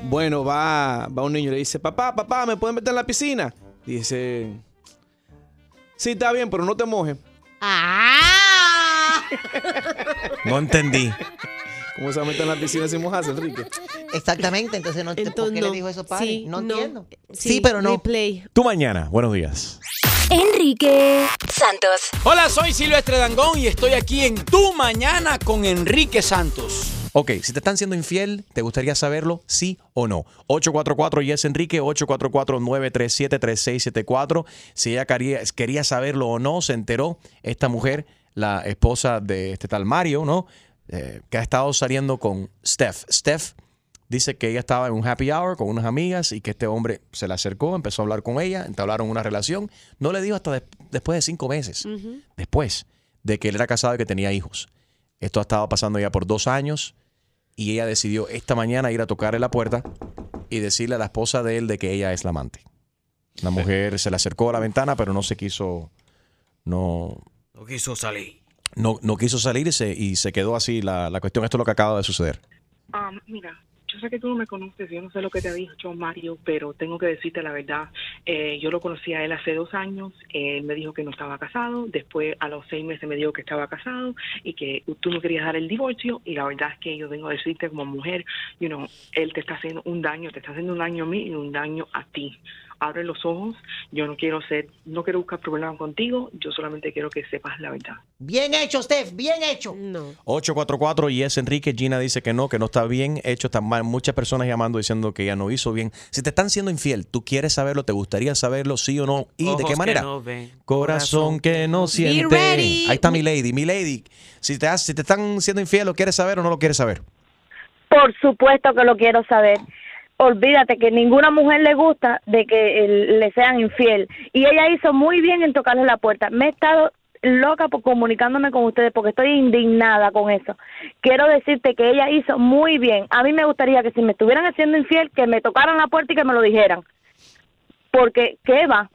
Bueno, va, va un niño y le dice, papá, papá, ¿me pueden meter en la piscina? Dice, sí, está bien, pero no te mojes. No entendí. ¿Cómo se va a meter en la piscina sin mojarse, Enrique? Exactamente, entonces no entiendo por qué no. le dijo eso, padre. Sí, no, no. entiendo. Sí, Sí, pero no. replay. Tu mañana. Buenos días. Enrique Santos. Hola, soy Silvestre Dangón y estoy aquí en Tu Mañana con Enrique Santos. Ok, si te están siendo infiel, ¿te gustaría saberlo? ¿Sí o no? 844 Yes Enrique, 844-937-3674. Si ella quería, quería saberlo o no, se enteró esta mujer, la esposa de este tal Mario, ¿no? Eh, que ha estado saliendo con Steph. Steph dice que ella estaba en un happy hour con unas amigas y que este hombre se le acercó, empezó a hablar con ella, entablaron una relación. No le dijo hasta des- después de cinco meses, después de que él era casado y que tenía hijos. Esto ha estado pasando ya por dos años y ella decidió esta mañana ir a tocarle la puerta y decirle a la esposa de él de que ella es la amante. La mujer se le acercó a la ventana, pero no se quiso, no, No quiso salir. no, no quiso salir y se, quedó así la, la cuestión. Esto es lo que acaba de suceder. Ah, mira, yo sé que tú no me conoces, yo no sé lo que te ha dicho Mario, pero tengo que decirte la verdad. Eh, yo lo conocí a él hace dos años, él me dijo que no estaba casado, después a los seis meses me dijo que estaba casado y que tú no querías dar el divorcio y la verdad es que yo vengo a decirte como mujer, you know, él te está haciendo un daño, te está haciendo un daño a mí y un daño a ti. Abre los ojos, yo no quiero ser, no quiero buscar problemas contigo, yo solamente quiero que sepas la verdad. Bien hecho, Steph, bien hecho. No. 844 y es Enrique. Gina dice que no, que no está bien hecho. Están mal. Muchas personas llamando diciendo que ella no hizo bien. Si te están siendo infiel, ¿tú quieres saberlo? ¿Te gustaría saberlo? ¿Sí o no? ¿Y de qué que manera? no ven, Corazón que no siente. ready. Ahí está mi lady. Mi lady, si te, si te están siendo infiel, ¿lo quieres saber o no lo quieres saber? Por supuesto que lo quiero saber. Olvídate que ninguna mujer le gusta de que le sean infiel. Y ella hizo muy bien en tocarle la puerta. Me he estado loca por comunicándome con ustedes porque estoy indignada con eso. Quiero decirte que ella hizo muy bien. A mí me gustaría que si me estuvieran haciendo infiel, que me tocaran la puerta y que me lo dijeran. Porque, ¿qué va?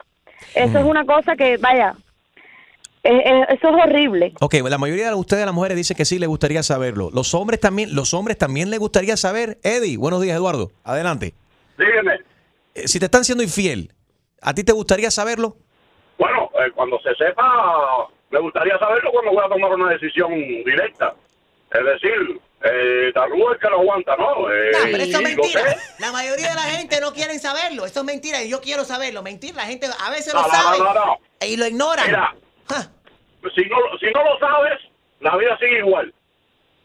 Eso es una cosa que, vaya, eh, eh, eso es horrible. Ok, la mayoría de ustedes, las mujeres, dicen que sí le gustaría saberlo. Los hombres también, los hombres también les gustaría saber. Eddie, buenos días, Eduardo. Adelante. Dígame. Eh, Si te están siendo infiel, ¿a ti te gustaría saberlo? Bueno, eh, cuando se sepa, me gustaría saberlo cuando voy a tomar una decisión directa. Es decir, eh, Tarú es que lo aguanta, ¿no? Eh, No, pero eso es mentira. La mayoría de la gente no quieren saberlo. Eso es mentira y yo quiero saberlo. Mentira, la gente a veces No, lo no, sabe no, no, no. y lo ignoran. Mira, si no, si no lo sabes, la vida sigue igual.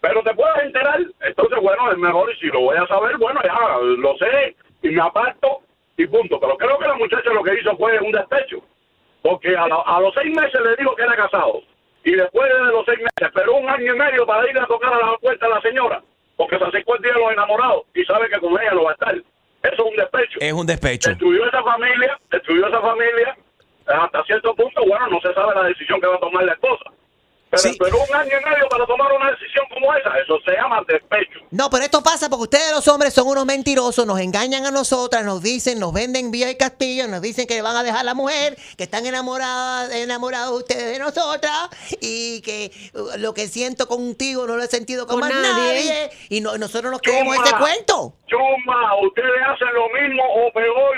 Pero te puedes enterar, entonces bueno, es mejor y si lo voy a saber, bueno, ya lo sé y me aparto y punto. Pero creo que la muchacha lo que hizo fue un despecho. Porque a, la- a los seis meses le dijo que era casado. Y después de los seis meses, esperó un año y medio para ir a tocar a la puerta a la señora. Porque se acercó el día de los enamorados y sabe que con ella lo va a estar. Eso es un despecho. Es un despecho. Destruyó esa familia, destruyó esa familia. Hasta cierto punto, bueno, no se sabe la decisión que va a tomar la esposa. Pero un año y medio para tomar una decisión como esa. Eso se llama despecho. No, pero esto pasa porque ustedes los hombres son unos mentirosos, nos engañan a nosotras, nos dicen, nos venden vía y castillo, nos dicen que van a dejar a la mujer, que están enamoradas, enamorados ustedes de nosotras y que uh, lo que siento contigo no lo he sentido con, Con más nadie. nadie. Y no- nosotros nos creemos ese cuento. Chuma, ustedes hacen lo mismo o peor.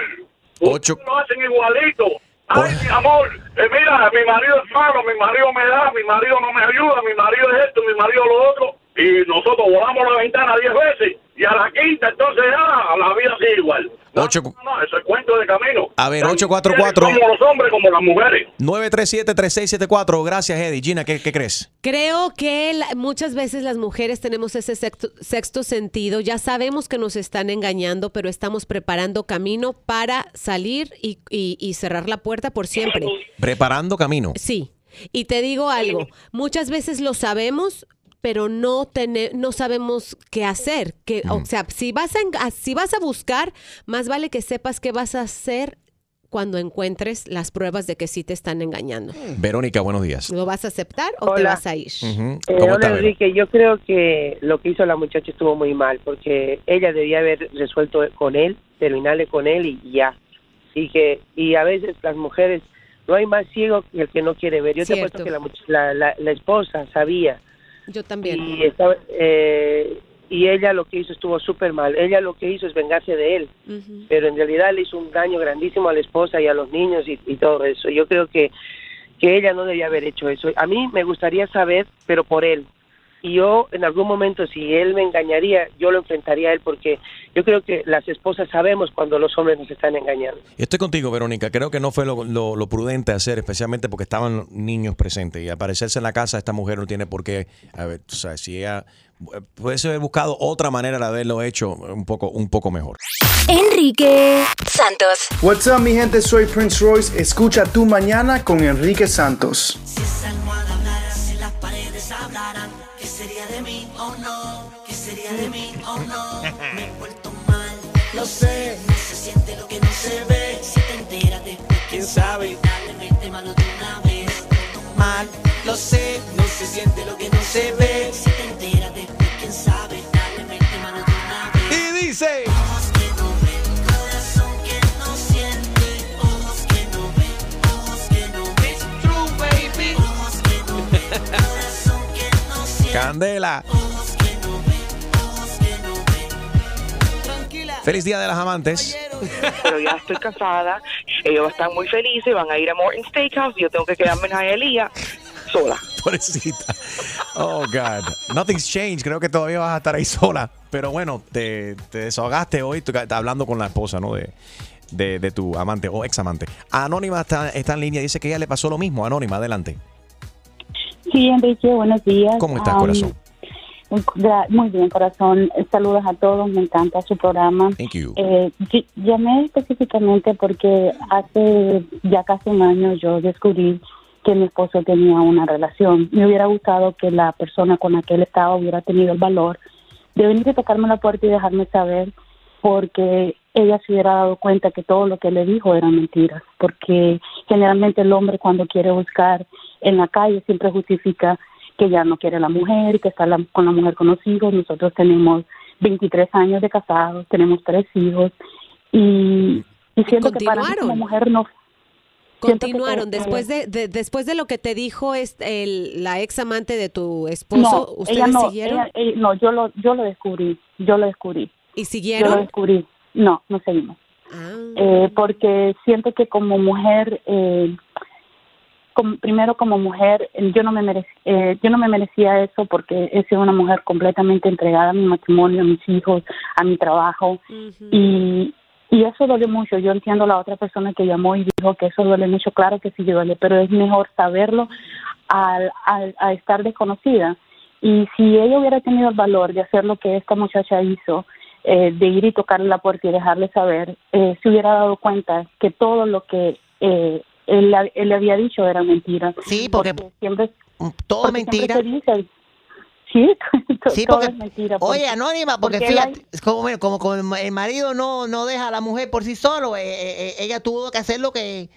Ocho. Ustedes lo hacen igualito. Ay, mi amor, eh, mira, mi marido es malo, mi marido me da, mi marido no me ayuda, mi marido es esto, mi marido lo otro. Y nosotros volamos la ventana diez veces. Y a la quinta, entonces ya, la vida sigue igual. Ocho- No, no, eso es cuento de camino. A ver, Las 844. mujeres Como los hombres, como las mujeres. 937-3674. Gracias, Eddie. Gina, ¿qué, qué crees? Creo que la- muchas veces las mujeres tenemos ese sexto, sexto sentido. Ya sabemos que nos están engañando, pero estamos preparando camino para salir y, y- y cerrar la puerta por siempre. Preparando camino. Sí. Y te digo algo, muchas veces lo sabemos, pero no tene- no sabemos qué hacer. Que, O sea, si vas, a, si vas a buscar, más vale que sepas qué vas a hacer cuando encuentres las pruebas de que sí te están engañando. Verónica, buenos días. ¿Lo vas a aceptar o te vas a ir? Ujú. Eh, ¿Cómo hola, está? Enrique, yo creo que lo que hizo la muchacha estuvo muy mal porque ella debía haber resuelto con él, terminarle con él y ya. Y que y a veces las mujeres no hay más ciego que el que no quiere ver. Yo te Cierto. apuesto que la, la, la esposa sabía Yo también. y estaba eh, y ella lo que hizo estuvo súper mal. Ella lo que hizo es vengarse de él, pero en realidad le hizo un daño grandísimo a la esposa y a los niños y, y todo eso. Yo creo que que ella no debía haber hecho eso. A mí me gustaría saber, pero por él. Y yo, en algún momento, si él me engañaría, yo lo enfrentaría a él, porque yo creo que las esposas sabemos cuando los hombres nos están engañando. Estoy contigo, Verónica. Creo que no fue lo, lo- lo prudente hacer, especialmente porque estaban niños presentes. Y aparecerse en la casa, esta mujer no tiene por qué. A ver, tú sabes, si ella. eh, Puede haber buscado otra manera de haberlo hecho un poco, un poco mejor. Enrique Santos. What's up, mi gente? Soy Prince Royce. Escucha tu mañana con Enrique Santos. Si las paredes hablaran, ¿qué sería de mí? Oh no, ¿qué sería de mí? Oh no, me he vuelto mal. Lo sé, no se siente lo que no se ve. Si te enteras después, quién sabe. Dale, mano de una vez. Mal, lo sé, no se siente lo que no se ve. Si te enteras después, quién sabe. Dale, mete mano de una vez. Y dice. Tranquila. Feliz Día de las Amantes. pero ya estoy casada, ellos están muy felices, van a ir a Morton Steakhouse yo tengo que quedarme en Hialeah sola. Pobrecita. Oh, God. Nothing's changed. Creo que todavía vas a estar ahí sola. Pero bueno, te, te desahogaste hoy tú- hablando con la esposa, ¿no? De, de, de tu amante o ex amante. Anónima está, está en línea. Dice que ella le pasó lo mismo. Anónima, adelante. Sí, Enrique, buenos días. ¿Cómo estás, corazón? Muy bien, corazón. Saludos a todos, me encanta su programa. Thank you. Eh, ll- llamé específicamente porque hace ya casi un año yo descubrí que mi esposo tenía una relación. Me hubiera gustado que la persona con la que él estaba hubiera tenido el valor de venir a tocarme la puerta y dejarme saber porque ella se hubiera dado cuenta que todo lo que le dijo eran mentiras, porque generalmente el hombre cuando quiere buscar en la calle siempre justifica que ya no quiere a la mujer, que está la- con la mujer con los hijos. Nosotros tenemos 23 años de casados, tenemos tres hijos y, y siento que para mí como mujer no Continuaron después de, de- después de lo que te dijo es el, la ex amante de tu esposo. no, ¿Ustedes ella no, siguieron? ella- ella- no, yo lo, yo lo descubrí, yo lo descubrí. ¿Y Yo siguieron? lo descubrí. No, no seguimos. Ah. Eh, porque siento que como mujer, eh, como- primero como mujer, eh, yo no me merec- eh, yo no me merecía eso porque he sido una mujer completamente entregada a mi matrimonio, a mis hijos, a mi trabajo y Y eso duele mucho. Yo entiendo a la otra persona que llamó y dijo que eso duele mucho. Claro que sí duele, pero es mejor saberlo al, al, a estar desconocida. Y si ella hubiera tenido el valor de hacer lo que esta muchacha hizo, eh, de ir y tocarle la puerta y dejarle saber, eh, se hubiera dado cuenta que todo lo que eh, él, la- él le había dicho era mentira. Sí, porque, siempre todo porque siempre mentira. se dice- sí, Sí, todo porque, es mentira. oye, porque- Anónima, porque, porque fíjate, es como, como, como el marido no, no deja a la mujer por sí solo, eh, eh, eh, ella tuvo que hacer lo que...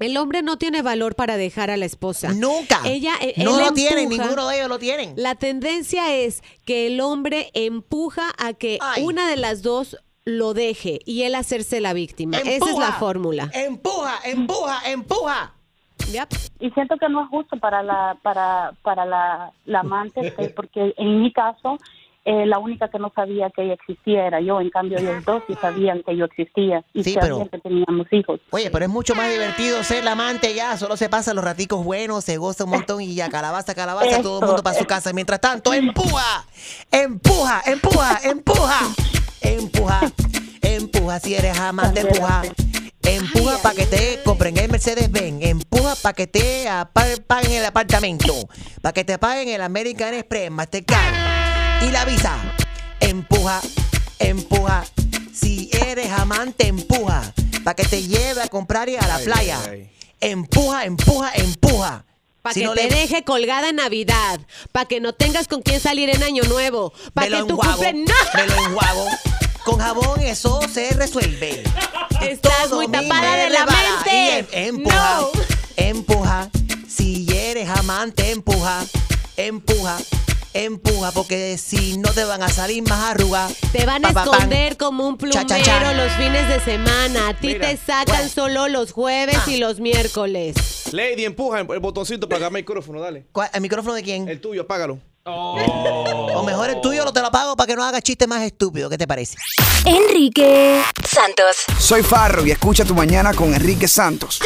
El hombre no tiene valor para dejar a la esposa. Nunca. Ella, eh, No él lo tienen, empuja. ninguno de ellos lo tienen. La tendencia es que el hombre empuja a que una de las dos lo deje y él hacerse la víctima. Esa es la fórmula. Empuja, empuja, empuja. y siento que no es justo para la para para la, la amante pues, porque en mi caso eh, la única que no sabía que ella existía era yo en cambio ellos dos sí sabían que yo existía y Sí, sabían pero- que teníamos hijos Oye, pero es mucho más divertido ser la amante ya, solo se pasa los raticos buenos, se goza un montón y ya calabaza, calabaza, todo el mundo para su casa. Mientras tanto, empuja, empuja, empuja, empuja, empuja, empuja, si eres amante, empuja. Empuja para que te compren el Mercedes Benz, empuja para que te paguen el apartamento, para que te paguen el American Express, Mastercard y la visa. Empuja, empuja. Si eres amante, empuja. Para que te lleve a comprar y a la playa. Empuja, empuja, empuja. Para Si que no te le- deje colgada en Navidad. Para que no tengas con quién salir en Año Nuevo. Para que tu cumple... ¡No! me lo enjuago. Con jabón eso se resuelve. Estás Todo muy tapada de la mente. Y em- empuja, No. empuja. Si eres amante, empuja, empuja, empuja. Porque si no te van a salir más arrugas. Te van a Pa, pa, pan. esconder como un plumero cha, cha. los fines de semana. A ti Mira, te sacan solo los jueves Ah. y los miércoles. Lady, empuja el, botoncito para apagar el micrófono, dale. ¿Cuál- ¿El micrófono de quién? El tuyo, apágalo. O mejor el tuyo lo te lo pago para que no hagas chistes más estúpidos. ¿Qué te parece? Enrique Santos. Soy Farro y escucha tu mañana con Enrique Santos.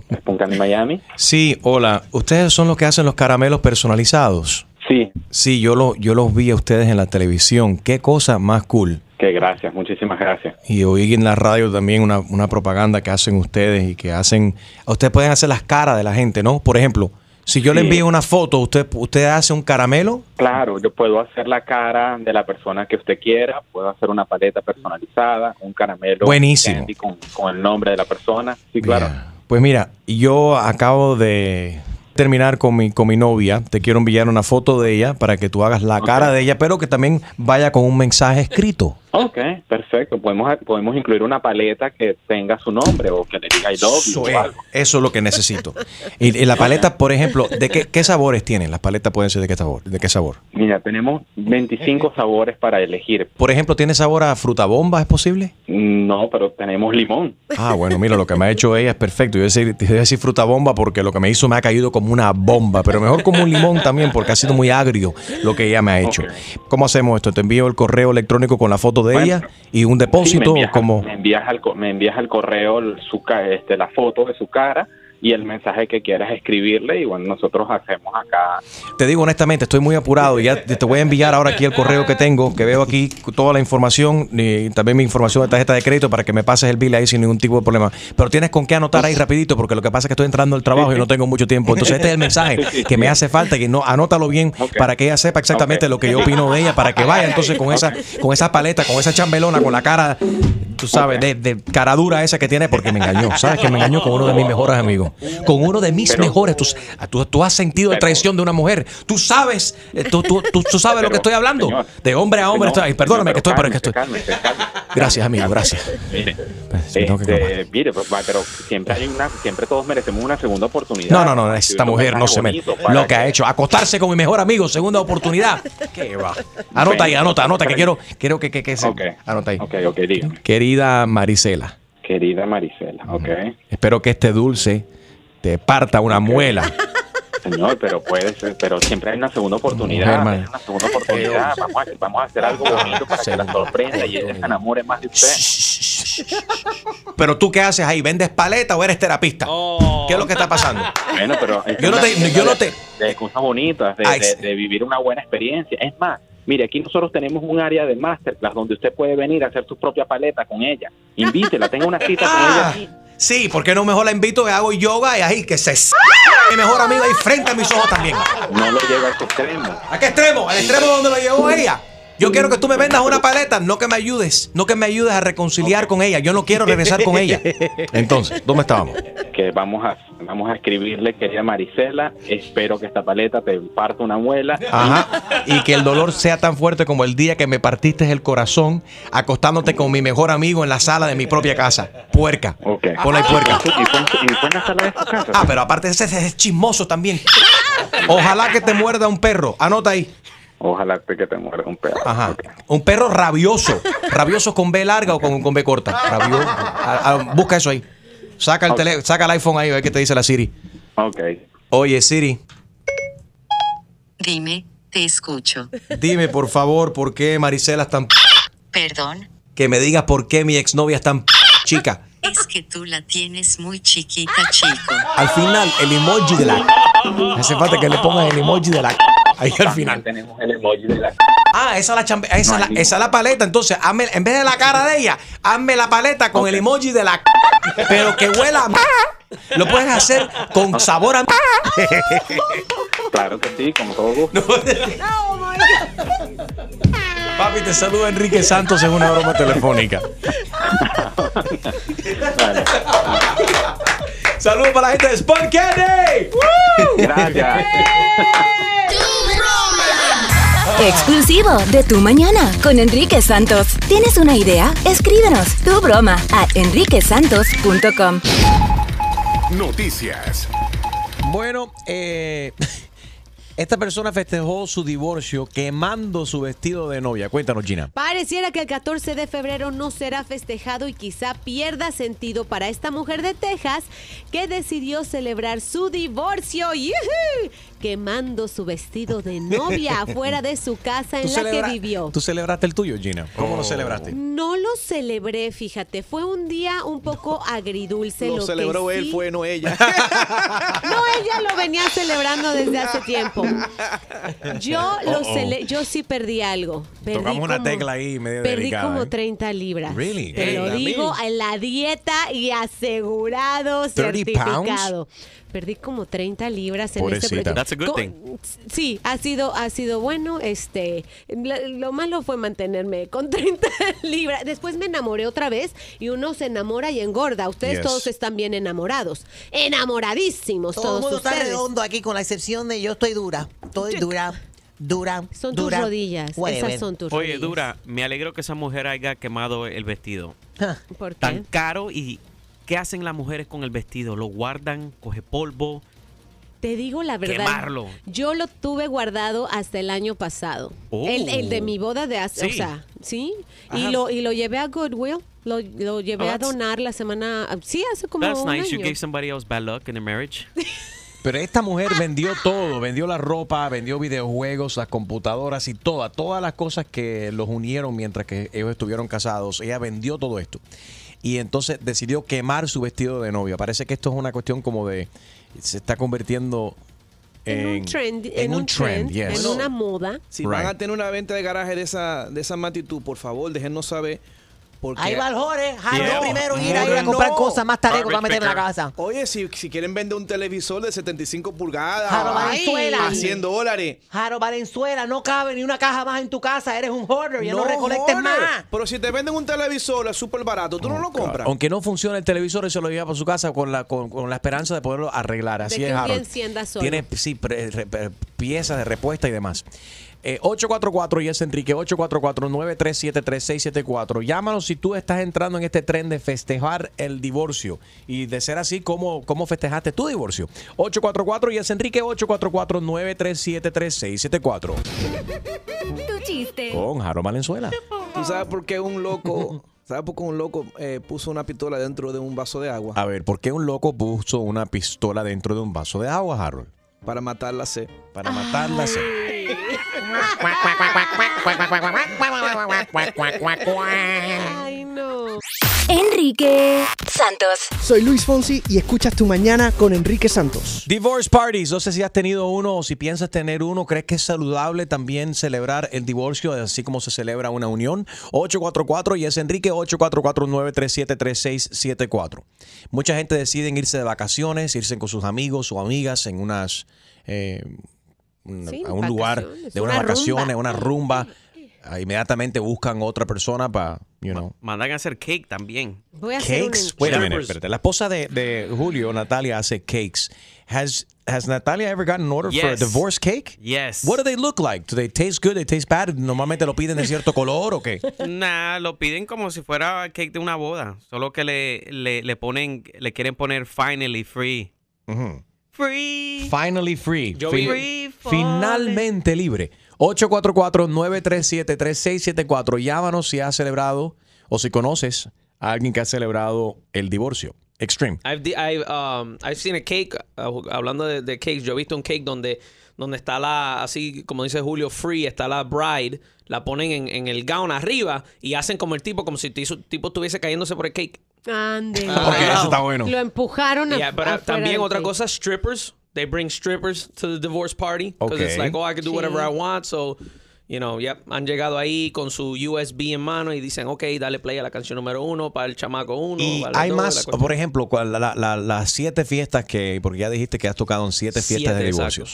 Punta Miami. Sí, hola. ¿Ustedes son los que hacen los caramelos personalizados? Sí. Sí, yo, lo, yo los vi a ustedes en la televisión. Qué cosa más cool. Que gracias, muchísimas gracias. Y oí en la radio también una, una propaganda que hacen ustedes y que hacen... Ustedes pueden hacer las caras de la gente, ¿no? Por ejemplo, si yo le envío una foto, ¿usted, ¿usted hace un caramelo? Claro, yo puedo hacer la cara de la persona que usted quiera, puedo hacer una paleta personalizada, un caramelo Buenísimo. con, con el nombre de la persona. Sí, claro. Pues mira, yo acabo de terminar con mi, con mi novia. Te quiero enviar una foto de ella para que tú hagas la cara de ella, pero que también vaya con un mensaje escrito. Ok, perfecto. Podemos, podemos incluir una paleta que tenga su nombre o que le diga I love you Eso o es, algo. eso es lo que necesito. Y, y la paleta, por ejemplo, ¿de qué, qué sabores tienen? Las paletas pueden ser de qué sabor. ¿De qué sabor? Mira, tenemos 25 sabores para elegir. Por ejemplo, ¿tiene sabor a fruta bomba? ¿Es posible? No, pero tenemos limón. Ah, bueno, mira, lo que me ha hecho ella es perfecto. Yo iba a decir, iba a decir fruta bomba porque lo que me hizo me ha caído como una bomba, pero mejor como un limón también porque ha sido muy agrio lo que ella me ha hecho. ¿Cómo hacemos esto? Te envío el correo electrónico con la foto de ella y un Sí, me depósito envías, como... me envías al, me envías al correo su, este, la foto de su cara y el mensaje que quieras escribirle y bueno, nosotros hacemos acá. Te digo honestamente, estoy muy apurado y ya te voy a enviar ahora aquí el correo que tengo, que veo aquí toda la información y también mi información de tarjeta de crédito para que me pases el bill ahí sin ningún tipo de problema. Pero tienes con qué anotar ahí rapidito porque lo que pasa es que estoy entrando al trabajo y no tengo mucho tiempo. Entonces este es el mensaje que me hace falta y no anótalo bien para que ella sepa exactamente lo que yo opino de ella para que vaya entonces con esa con esa paleta, con esa chambelona, con la cara, tú sabes, de, de cara dura esa que tiene porque me engañó. ¿Sabes que me engañó con uno de mis mejores amigos? Con uno de mis mejores. Tú, tú, tú has sentido la traición de una mujer. Tú sabes, eh, tú, sabes lo que estoy hablando. De hombre a hombre. estoy- perdóname que estoy, pero es que estoy. Cálmese, cálmese. Gracias, amigo, gracias. Mire, este, mire, pues, pero siempre hay una, siempre todos merecemos una segunda oportunidad. No, no, no, esta mujer no se me. bonito para Lo que ha hecho, acostarse con mi mejor amigo, segunda oportunidad. ¿Qué va? Anota ahí, anota, anota, que quiero, quiero que, que, que se. Anota ahí. Ok, ok, dígame. Querida Marisela, Querida Marisela, ok. espero que este dulce te parta una muela. Señor, pero puede ser, pero siempre hay una segunda oportunidad. Mujer, man. hay una segunda oportunidad. Vamos a, vamos a hacer algo bonito para que la sorprenda y ella se enamore más de usted. Pero tú qué haces ahí, ¿vendes paleta o eres terapista? ¿Qué es lo que está pasando? Bueno, pero es Yo no te- yo no de- te- de cosas bonitas, de, Ay, de- de vivir una buena experiencia. Es más, Mire, aquí nosotros tenemos un área de masterclass donde usted puede venir a hacer su propia paleta con ella. Invítela, tenga una cita con ella Ah, aquí. Sí, porque no mejor la invito, hago yoga y ahí que se s- mi mejor amiga ahí frente a mis ojos también. No lo lleva a ese extremo. ¿A qué extremo? ¿Al extremo donde lo llevó ella? Yo quiero que tú me vendas una paleta, no que me ayudes, no que me ayudes a reconciliar con ella. Yo no quiero regresar con ella. Entonces, ¿dónde estábamos? Que vamos a, vamos a escribirle, querida Marisela, espero que esta paleta te parta una muela. Ajá. Y que el dolor sea tan fuerte como el día que me partiste el corazón acostándote con mi mejor amigo en la sala de mi propia casa. Puerca. Ok. Ponla ahí puerca. ¿Y fue, y fue en la sala de tu casa? Ah, pero aparte ese ese es chismoso también. Ojalá que te muerda un perro. Anota ahí. Ojalá que te muerda un perro. Ajá. Un perro rabioso. Rabioso con B larga o con, con B corta. Rabioso. Ah, busca eso ahí. Saca el, tele- saca el iPhone ahí a ver qué te dice la Siri. Ok. Oye, Siri, Dime, te escucho. dime por favor por qué Marisela es tan... p- Perdón, Que me digas por qué mi exnovia es tan... p- chica. es que tú la tienes muy chiquita, chico. Al final, el emoji de la... Hace falta que le pongan el emoji de la... Ahí al final. Tenemos el emoji de la... Ah, esa es la, chambe- esa, es la, esa es la paleta. Entonces, hazme- en vez de la cara de ella, hazme la paleta con el emoji de la... Pero que huela a... Lo puedes hacer con sabor a... Claro que sí, con todo gusto. Papi, te saluda Enrique Santos en una broma telefónica. Saludos para la gente de Sport Candy. Gracias. Exclusivo de Tu Mañana con Enrique Santos. ¿Tienes una idea? Escríbenos tu broma a enriquesantos.com. Noticias. Bueno, eh, esta persona festejó su divorcio quemando su vestido de novia. Cuéntanos, Gina. Pareciera que el 14 de febrero no será festejado y quizá pierda sentido para esta mujer de Texas que decidió celebrar su divorcio ¡yujú! Quemando su vestido de novia afuera de su casa en ¿Tú la que vivió. ¿Tú celebraste el tuyo, Gina? ¿Cómo lo celebraste? No lo celebré, fíjate, fue un día un poco agridulce. Lo, Lo que celebró él, sí- fue no ella. No, ella lo venía celebrando desde hace tiempo. Yo lo Uh-oh. cele- yo sí perdí algo. Perdí Tocamos una como- tecla ahí medio Perdí delicada, como ¿eh? 30 libras. Really? Te lo Hey, digo en la dieta y asegurado, 30 certificado. Perdí como 30 libras en este Pobrecita. proyecto. That's a good thing. Sí, ha sido, ha sido bueno. Este, lo, lo malo fue mantenerme con 30 libras. Después me enamoré otra vez y uno se enamora y engorda. Ustedes Yes. todos están bien enamorados. Enamoradísimos Todo el todos mundo está ustedes. redondo aquí con la excepción de yo estoy dura. Estoy dura, dura, Son tus dura. rodillas. Whatever. Esas son tus Oye, rodillas. Dura, me alegro que esa mujer haya quemado el vestido. ¿Por qué? Tan caro y ¿qué hacen las mujeres con el vestido? ¿Lo guardan? ¿Coge polvo? Te digo la verdad. Quemarlo. Yo lo tuve guardado hasta el año pasado. Oh. El, el de mi boda de hace, o Sí. sea, sí. Y lo, y lo llevé a Goodwill. Lo, lo llevé Oh, a that's- donar la semana. Sí, hace como That's un nice. You gave somebody else bad luck in their marriage. Pero esta mujer vendió todo, vendió la ropa, vendió videojuegos, las computadoras y todas, todas las cosas que los unieron mientras que ellos estuvieron casados. Ella vendió todo esto. Y entonces decidió quemar su vestido de novia. Parece que esto es una cuestión como de... Se está convirtiendo en, En un trend, en en un un trend, trend, yes. en una moda. Si van a tener una venta de garaje de esa, de esa magnitud, por favor, déjenos saber. Porque Ahí va el Jorge. Jalo Yeah. primero ir a ir a comprar no. cosas más tarde para meter en la casa. Oye, si, si quieren vender un televisor de 75 pulgadas Jaro Valenzuela. a 100 dólares. Jaro Valenzuela, no cabe ni una caja más en tu casa. Eres un hoarder. Ya no, recolectes joder. más. Pero si te venden un televisor es súper barato, tú no lo compras. Aunque no funcione el televisor, eso lo lleva para su casa con la, con, con la esperanza de poderlo arreglar. Así De es, que Harold. Tiene sí, pre- re- pre- piezas de repuesta y demás. Eh, 844 y es Enrique 844-937-3674. Llámanos si tú estás entrando en este tren de festejar el divorcio. Y de ser así, ¿cómo, cómo festejaste tu divorcio? 844 y es Enrique 844-937-3674. Tu chiste. Con Jaro Valenzuela. ¿Tú sabes por qué un loco, sabes por qué un loco eh, puso una pistola dentro de un vaso de agua? A ver, ¿por qué un loco puso una pistola dentro de un vaso de agua, Harold? Para matar la sed. Para matar la sed. Ay, no. Enrique Santos. Soy Luis Fonsi y escuchas Tu Mañana con Enrique Santos. Divorce parties, no sé si has tenido uno o si piensas tener uno, ¿crees que es saludable también celebrar el divorcio así como se celebra una unión? 844 y es Enrique 844-937-3674. Mucha gente decide irse de vacaciones, irse con sus amigos o amigas en unas... eh, un- Sí, a un lugar de unas una vacaciones, rumba. una rumba, inmediatamente buscan otra persona para, you know. Mandan a hacer cake también. Voy a hacer un Cakes. Wait a minute, espérate. La esposa de, de Julio, Natalia, hace cakes. Has has Natalia ever gotten an order for a divorce cake? Yes. What do they look like? Do they taste good? They taste bad? Normalmente lo piden de cierto color o qué? Nah, lo piden como si fuera cake de una boda. Solo que le, le, le ponen, le quieren poner finally free. Ujú. Free. Finally free. Yo Fin- vi- finalmente libre. 844-937-3674. Llámanos si has celebrado o si conoces a alguien que ha celebrado el divorcio. Extreme. I've, um, I've seen a cake, uh, hablando de, de cakes, yo he visto un cake donde, donde está la, así como dice Julio, free, está la bride, la ponen en, en el gown arriba y hacen como el tipo, como si el tipo estuviese cayéndose por el cake. Ande. Porque eso está bueno. Lo empujaron a, Yeah, pero afuera también otra cosa, strippers. They bring strippers to the divorce party. Because it's Okay. like, oh, I can do Sí. whatever I want. So, you know, yep, han llegado ahí con su USB en mano y dicen, ok, dale play a la canción número uno para el chamaco uno. Y para hay dos, más, por ejemplo, cual- la- la- las siete fiestas que, porque ya dijiste que has tocado en siete fiestas Siete, de exacto.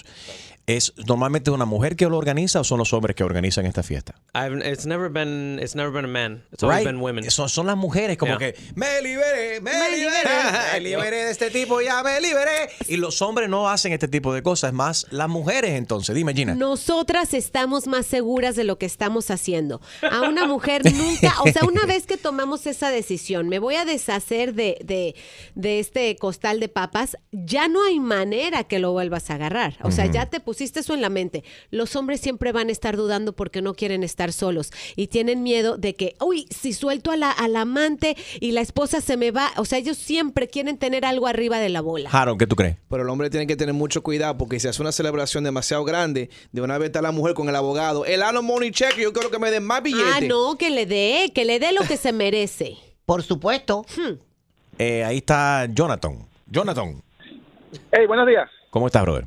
¿Es normalmente una mujer que lo organiza o son los hombres que organizan esta fiesta? I've, it's never been, it's never been a man. It's always Right? been women. Son, son las mujeres como Yeah. que me liberé, me, liberé, me liberé de este tipo, ya me liberé. Y los hombres no hacen este tipo de cosas, es más las mujeres entonces. Dime, Gina. Nosotras estamos más seguras de lo que estamos haciendo. A una mujer nunca, o sea, una vez que tomamos esa decisión, me voy a deshacer de, de, de este costal de papas, ya no hay manera que lo vuelvas a agarrar. O sea, ya te pusiste eso en la mente. Los hombres siempre van a estar dudando porque no quieren estar solos y tienen miedo de que, uy, si suelto a la, amante y la esposa se me va. O sea, ellos siempre quieren tener algo arriba de la bola. Harold, ¿qué tú crees? Pero el hombre tiene que tener mucho cuidado porque si hace una celebración demasiado grande, de una vez está la mujer con el abogado. El money check, yo quiero que me den más billetes. Ah, no, que le dé, que le dé lo que se merece. Por supuesto. Eh, ahí está Jonathan. Jonathan, Hey, buenos días. ¿cómo estás, brotro?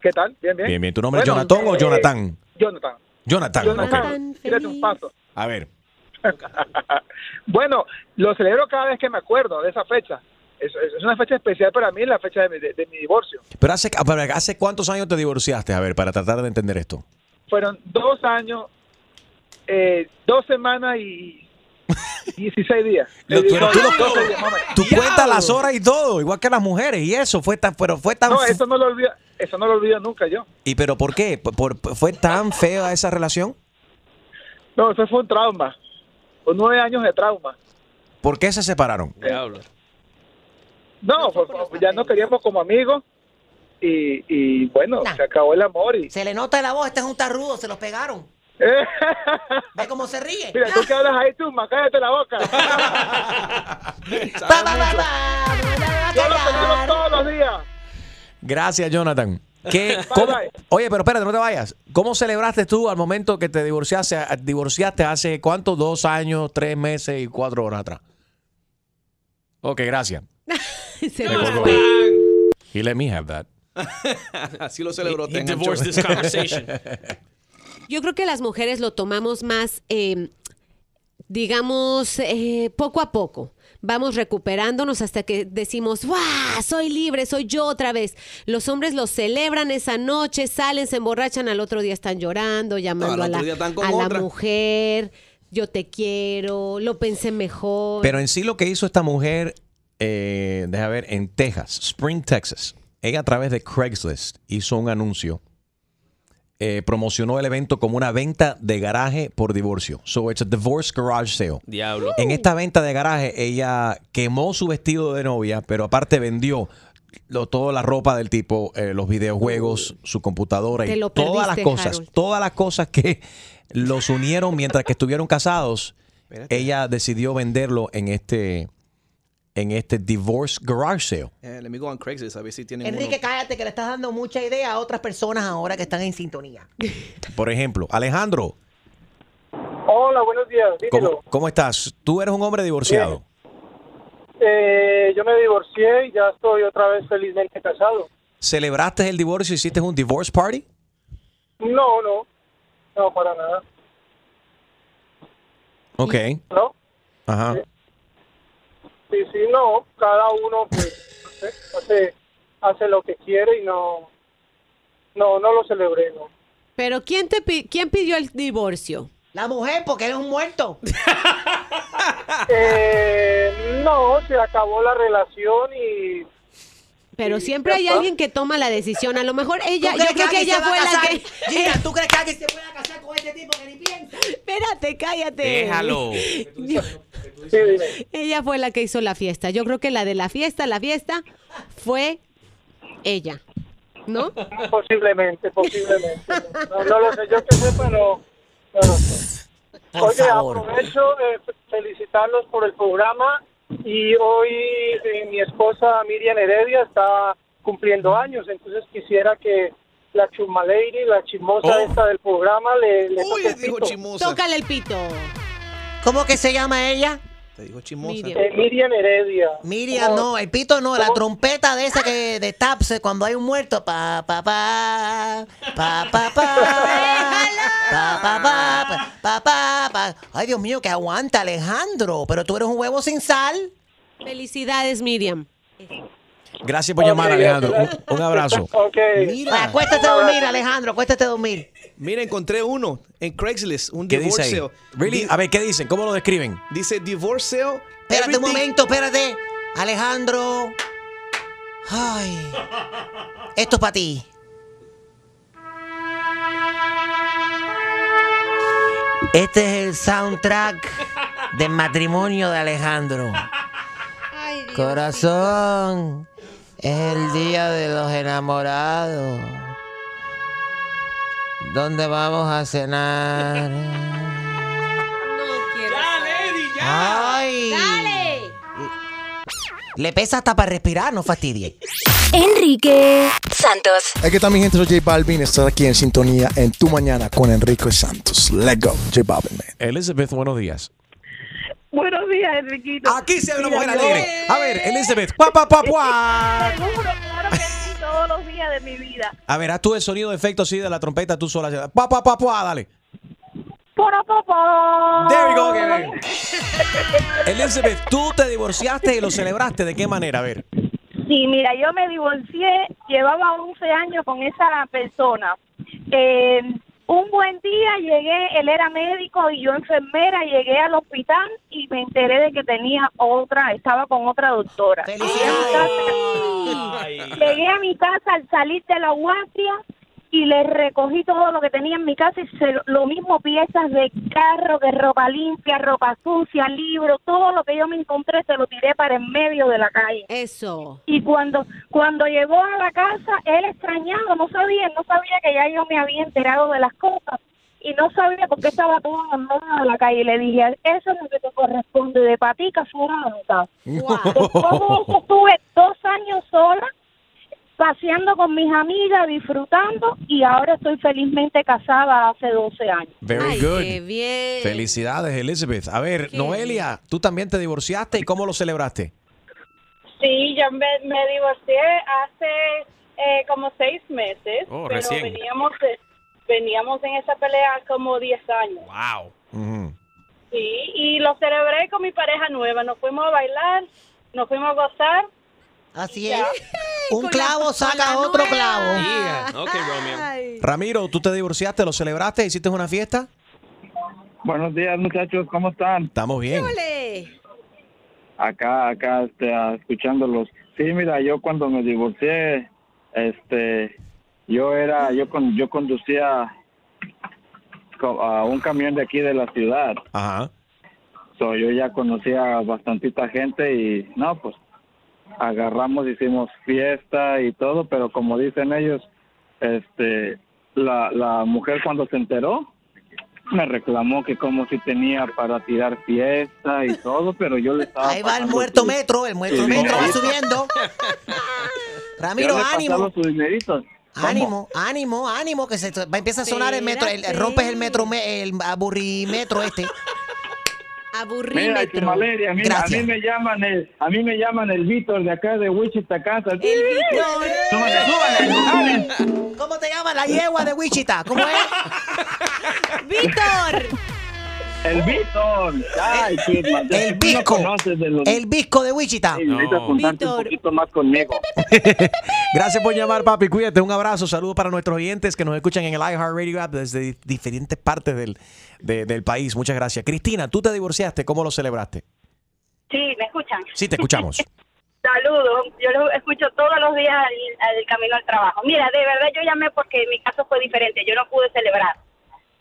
¿Qué tal? Bien, bien. Bien, bien. ¿Tu nombre es Jonathan o eh, Jonathan? Jonathan. Jonathan, ok. Jonathan, tírate un paso. A ver. bueno, lo celebro cada vez que me acuerdo de esa fecha. Es, es- una fecha especial para mí, la fecha de mi, de- de mi divorcio. Pero hace, ¿hace cuántos años te divorciaste? A ver, para tratar de entender esto. Fueron dos años, eh, dos semanas y 16 días. Lo- tú- no, tú lo- 12 días, más o menos. Tú cuentas las horas y todo, igual que las mujeres, y eso fue tan, pero fue tan No, eso no lo olvido, eso no lo olvido nunca yo. ¿Y pero por qué? ¿Por, por- fue tan fea esa relación? No, eso fue un trauma. Fue nueve años de trauma. ¿Por qué se separaron? No, fue- ya no queríamos como amigos y, y bueno, se acabó el amor y... Se le nota en la voz, este es un tarrudo, se los pegaron. ¿Ve cómo se ríe? Mira, tú que hablas ahí, tú, cállate la boca. Yo lo celebro todos los días. Gracias, Jonathan. ¿Qué, cómo- oye, pero espérate, no te vayas. ¿Cómo celebraste tú al momento que te divorciaste, divorciaste hace cuánto? Dos años, tres meses y cuatro horas atrás. Ok, gracias. Se. He let me have that. Así lo celebró. He Tengan divorced this conversation. Yo creo que las mujeres lo tomamos más, eh, digamos, eh, poco a poco. Vamos recuperándonos hasta que decimos, ¡guau! Soy libre, soy yo otra vez. Los hombres lo celebran esa noche, salen, se emborrachan, al otro día están llorando, llamando a, la, a mujer. Yo te quiero, lo pensé mejor. Pero en sí lo que hizo esta mujer, eh, deja ver, en Texas, Spring, Texas, ella a través de Craigslist hizo un anuncio, eh, promocionó el evento como una venta de garaje por divorcio. So it's a divorce garage sale. Diablo. En esta venta de garaje, ella quemó su vestido de novia, pero aparte vendió lo- toda la ropa del tipo, eh, los videojuegos, su computadora y lo todas las cosas, Harold. todas las cosas que los unieron mientras que estuvieron casados. Ella decidió venderlo en este en este divorce garage sale. Eh, let me go on Craigslist a ver si tienen Enrique, uno. cállate que le estás dando mucha idea a otras personas ahora que están en sintonía. Por ejemplo, Alejandro, Hola, buenos días. ¿cómo, estás? Tú eres un hombre divorciado. Eh, yo me divorcié y ya estoy otra vez felizmente casado. ¿Celebraste el divorcio? ¿Hiciste un divorce party? No, no, no, para nada. Ok. ¿No? Ajá. Sí, sí, no, cada uno pues, hace, hace lo que quiere y no, no, no lo celebré, no. Pero ¿quién, te pi- ¿quién pidió el divorcio? La mujer, porque eres un muerto. Eh, no, se acabó la relación y... Pero siempre hay alguien que toma la decisión. A lo mejor ella, ¿Tú yo creo que ella fue la que. Gina, ¿tú crees que alguien se pueda casar con este tipo que ni piensa? Espérate, cállate. Déjalo. Yo- ella fue la que hizo la fiesta. Yo creo que la de la fiesta, la fiesta fue ella. ¿No? Posiblemente, posiblemente. No, no lo sé, yo que sepa, no, no lo sé. Por Oye, aprovecho eh, felicitarlos por el programa y hoy eh, mi esposa Miriam Heredia está cumpliendo años, entonces quisiera que la chuma lady, la chismosa Oh. esta del programa, le, le toque el pito. Tócale el pito. ¿Cómo que se llama ella? Te chismosa. Miriam. Eh, Miriam Heredia. Miriam, no, el pito no, la trompeta de esa que de taps eh, cuando hay un muerto. Pa, pa, pa, pa, pa, pa, pa, pa, pa, pa, pa, pa, pa. Ay, Dios mío, que aguanta, Alejandro. Pero tú eres un huevo sin sal. Felicidades, Miriam. Gracias por llamar, Alejandro. Un, un abrazo. Ok. Mira. Acuéstate a dormir, Alejandro, acuéstate a dormir. Mira, encontré uno en Craigslist, un ¿Qué dice ahí? divorcio. Really? A ver, ¿qué dicen? ¿Cómo lo describen? Dice divorcio. Espérate un momento, espérate. Alejandro. Ay. Esto es para ti. Este es el soundtrack del matrimonio de Alejandro. Corazón, es el día de los enamorados. ¿Dónde vamos a cenar? Ay. Le pesa hasta para respirar, no fastidie. Enrique Santos. Aquí está mi gente, soy J Balvin. Estás aquí en sintonía en tu mañana con Enrique Santos. Let's go, J Balvin, man. Elizabeth, buenos días. Buenos días, Enriquito. Aquí se ve una mujer alegre. A ver, Elizabeth. ¡Pua, pua, pua, pua! Seguro, claro que sí, todos los días de mi vida. A ver, haz tú el sonido de efecto así de la trompeta tú sola. ¡Pua, pua, pua, pua! Dale. Poro, po, po. There we go again. Elizabeth, tú te divorciaste y lo celebraste. ¿De qué manera? A ver. Sí, mira, yo me divorcié, llevaba 11 años con esa persona. Eh, un buen día llegué, él era médico y yo enfermera, llegué al hospital y me enteré de que tenía otra, estaba con otra doctora. Llegué a mi casa, llegué a mi casa al salir de la guardia y le recogí todo lo que tenía en mi casa y se, lo mismo piezas de carro, de ropa limpia, ropa sucia, libros, todo lo que yo me encontré se lo tiré para en medio de la calle. Eso. Y cuando cuando llegó a la casa, él extrañado, no sabía, no sabía que ya yo me había enterado de las cosas y no sabía por qué estaba todo en medio de la calle. Y le dije, eso es lo que te corresponde, de patica fuera mi casa. Después de eso estuve dos años sola, paseando con mis amigas, disfrutando y ahora estoy felizmente casada hace 12 años. Very good. Qué bien. Felicidades, Elizabeth. A ver, Noelia, tú también te divorciaste y cómo lo celebraste? Sí, yo me, me divorcié hace eh, como seis meses, Oh, pero recién. veníamos de- veníamos en esa pelea como 10 años. Wow. Sí, y lo celebré con mi pareja nueva. Nos fuimos a bailar, nos fuimos a gozar. Así es. Un clavo saca otro clavo. Ok, Romeo. Ramiro, tú te divorciaste, lo celebraste, hiciste una fiesta. Buenos días, muchachos, ¿cómo están? Estamos bien. Acá, acá, este, escuchándolos. Sí, mira, yo cuando me divorcié, este, yo era, yo con, yo conducía co- a un camión de aquí de la ciudad. Ajá. So, yo ya conocía bastantita gente y, no, pues, agarramos, hicimos fiesta y todo, pero como dicen ellos, este, la, la mujer cuando se enteró, me reclamó que como si tenía para tirar fiesta y todo, pero yo le estaba Ahí va el muerto su- metro, el muerto metro va subiendo. Ramiro, Yo le ánimo. Ánimo, ánimo, ánimo, que se va, empieza a sonar el metro, el, rompes el metro, me- el aburrimetro este. Mira, Chumaleria, a mí, a Gracias. mí me llaman el, a mí me llaman el Víctor de acá de Wichita, Kansas. El Víctor. Súbale, súbale, súbale. ¿Cómo te llamas la yegua de Wichita? ¿Cómo es? ¡Víctor! El Víctor. Ay, Chitma, El no Visco. los- El visco de Wichita. Sí, juntarte un poquito más conmigo. Gracias por llamar, papi. Cuídate. Un abrazo. Saludos para nuestros oyentes que nos escuchan en el iHeartRadio app desde di- diferentes partes del, de- del país. Muchas gracias. Cristina, tú te divorciaste. ¿Cómo lo celebraste? Sí, ¿me escuchan? Sí, te escuchamos. Saludos, yo lo escucho todos los días al, al camino al trabajo. Mira, de verdad yo llamé porque mi caso fue diferente, yo no pude celebrar.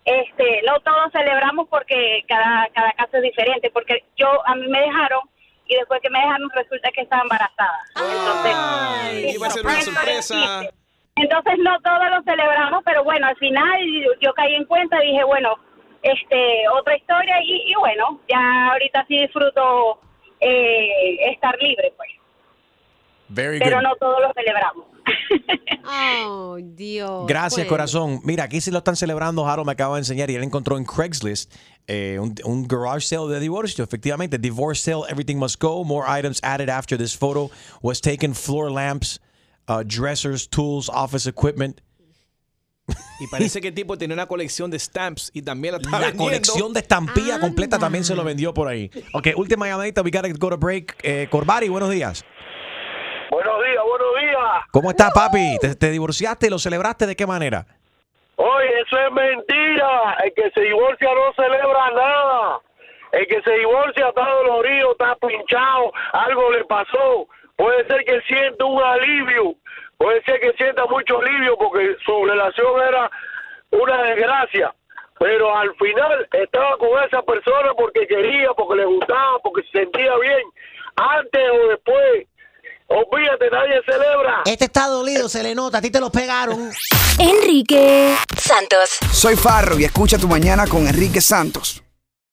Este, no todos celebramos porque cada cada caso es diferente, porque yo a mí me dejaron y después que me dejaron resulta que estaba embarazada. Entonces, Iba a ser una sorpresa. entonces no todos lo celebramos, pero bueno, al final yo, yo caí en cuenta y dije, bueno, este, otra historia y, y bueno, ya ahorita sí disfruto eh, estar libre, pues. Very Pero good. no todos lo celebramos. Oh, Dios. Gracias, Bueno. corazón. Mira, aquí sí lo están celebrando. Harold me acaba de enseñar y él encontró en Craigslist eh, un, un garage sale de divorcio. Efectivamente, divorce sale, everything must go. More items added after this photo was taken. Floor lamps, uh, dressers, tools, office equipment. Y parece que el tipo tenía una colección de stamps y también la estaba La vendiendo. colección de estampilla completa también se lo vendió por ahí. Ok, última llamadita. We gotta go to break. Eh, Corbari, buenos días. Buenos días, buenos días. ¿Cómo estás, papi? ¿Te, te divorciaste y lo celebraste de qué manera? Oye, eso es mentira. El que se divorcia no celebra nada. El que se divorcia está dolorido, está pinchado, algo le pasó. Puede ser que sienta un alivio, puede ser que sienta mucho alivio porque su relación era una desgracia. Pero al final estaba con esa persona porque quería, porque le gustaba, porque se sentía bien. Antes o después, olvídate, nadie celebra. Este está dolido, se le nota. A ti te lo pegaron. Enrique Santos. Soy Farro y escucha tu mañana con Enrique Santos.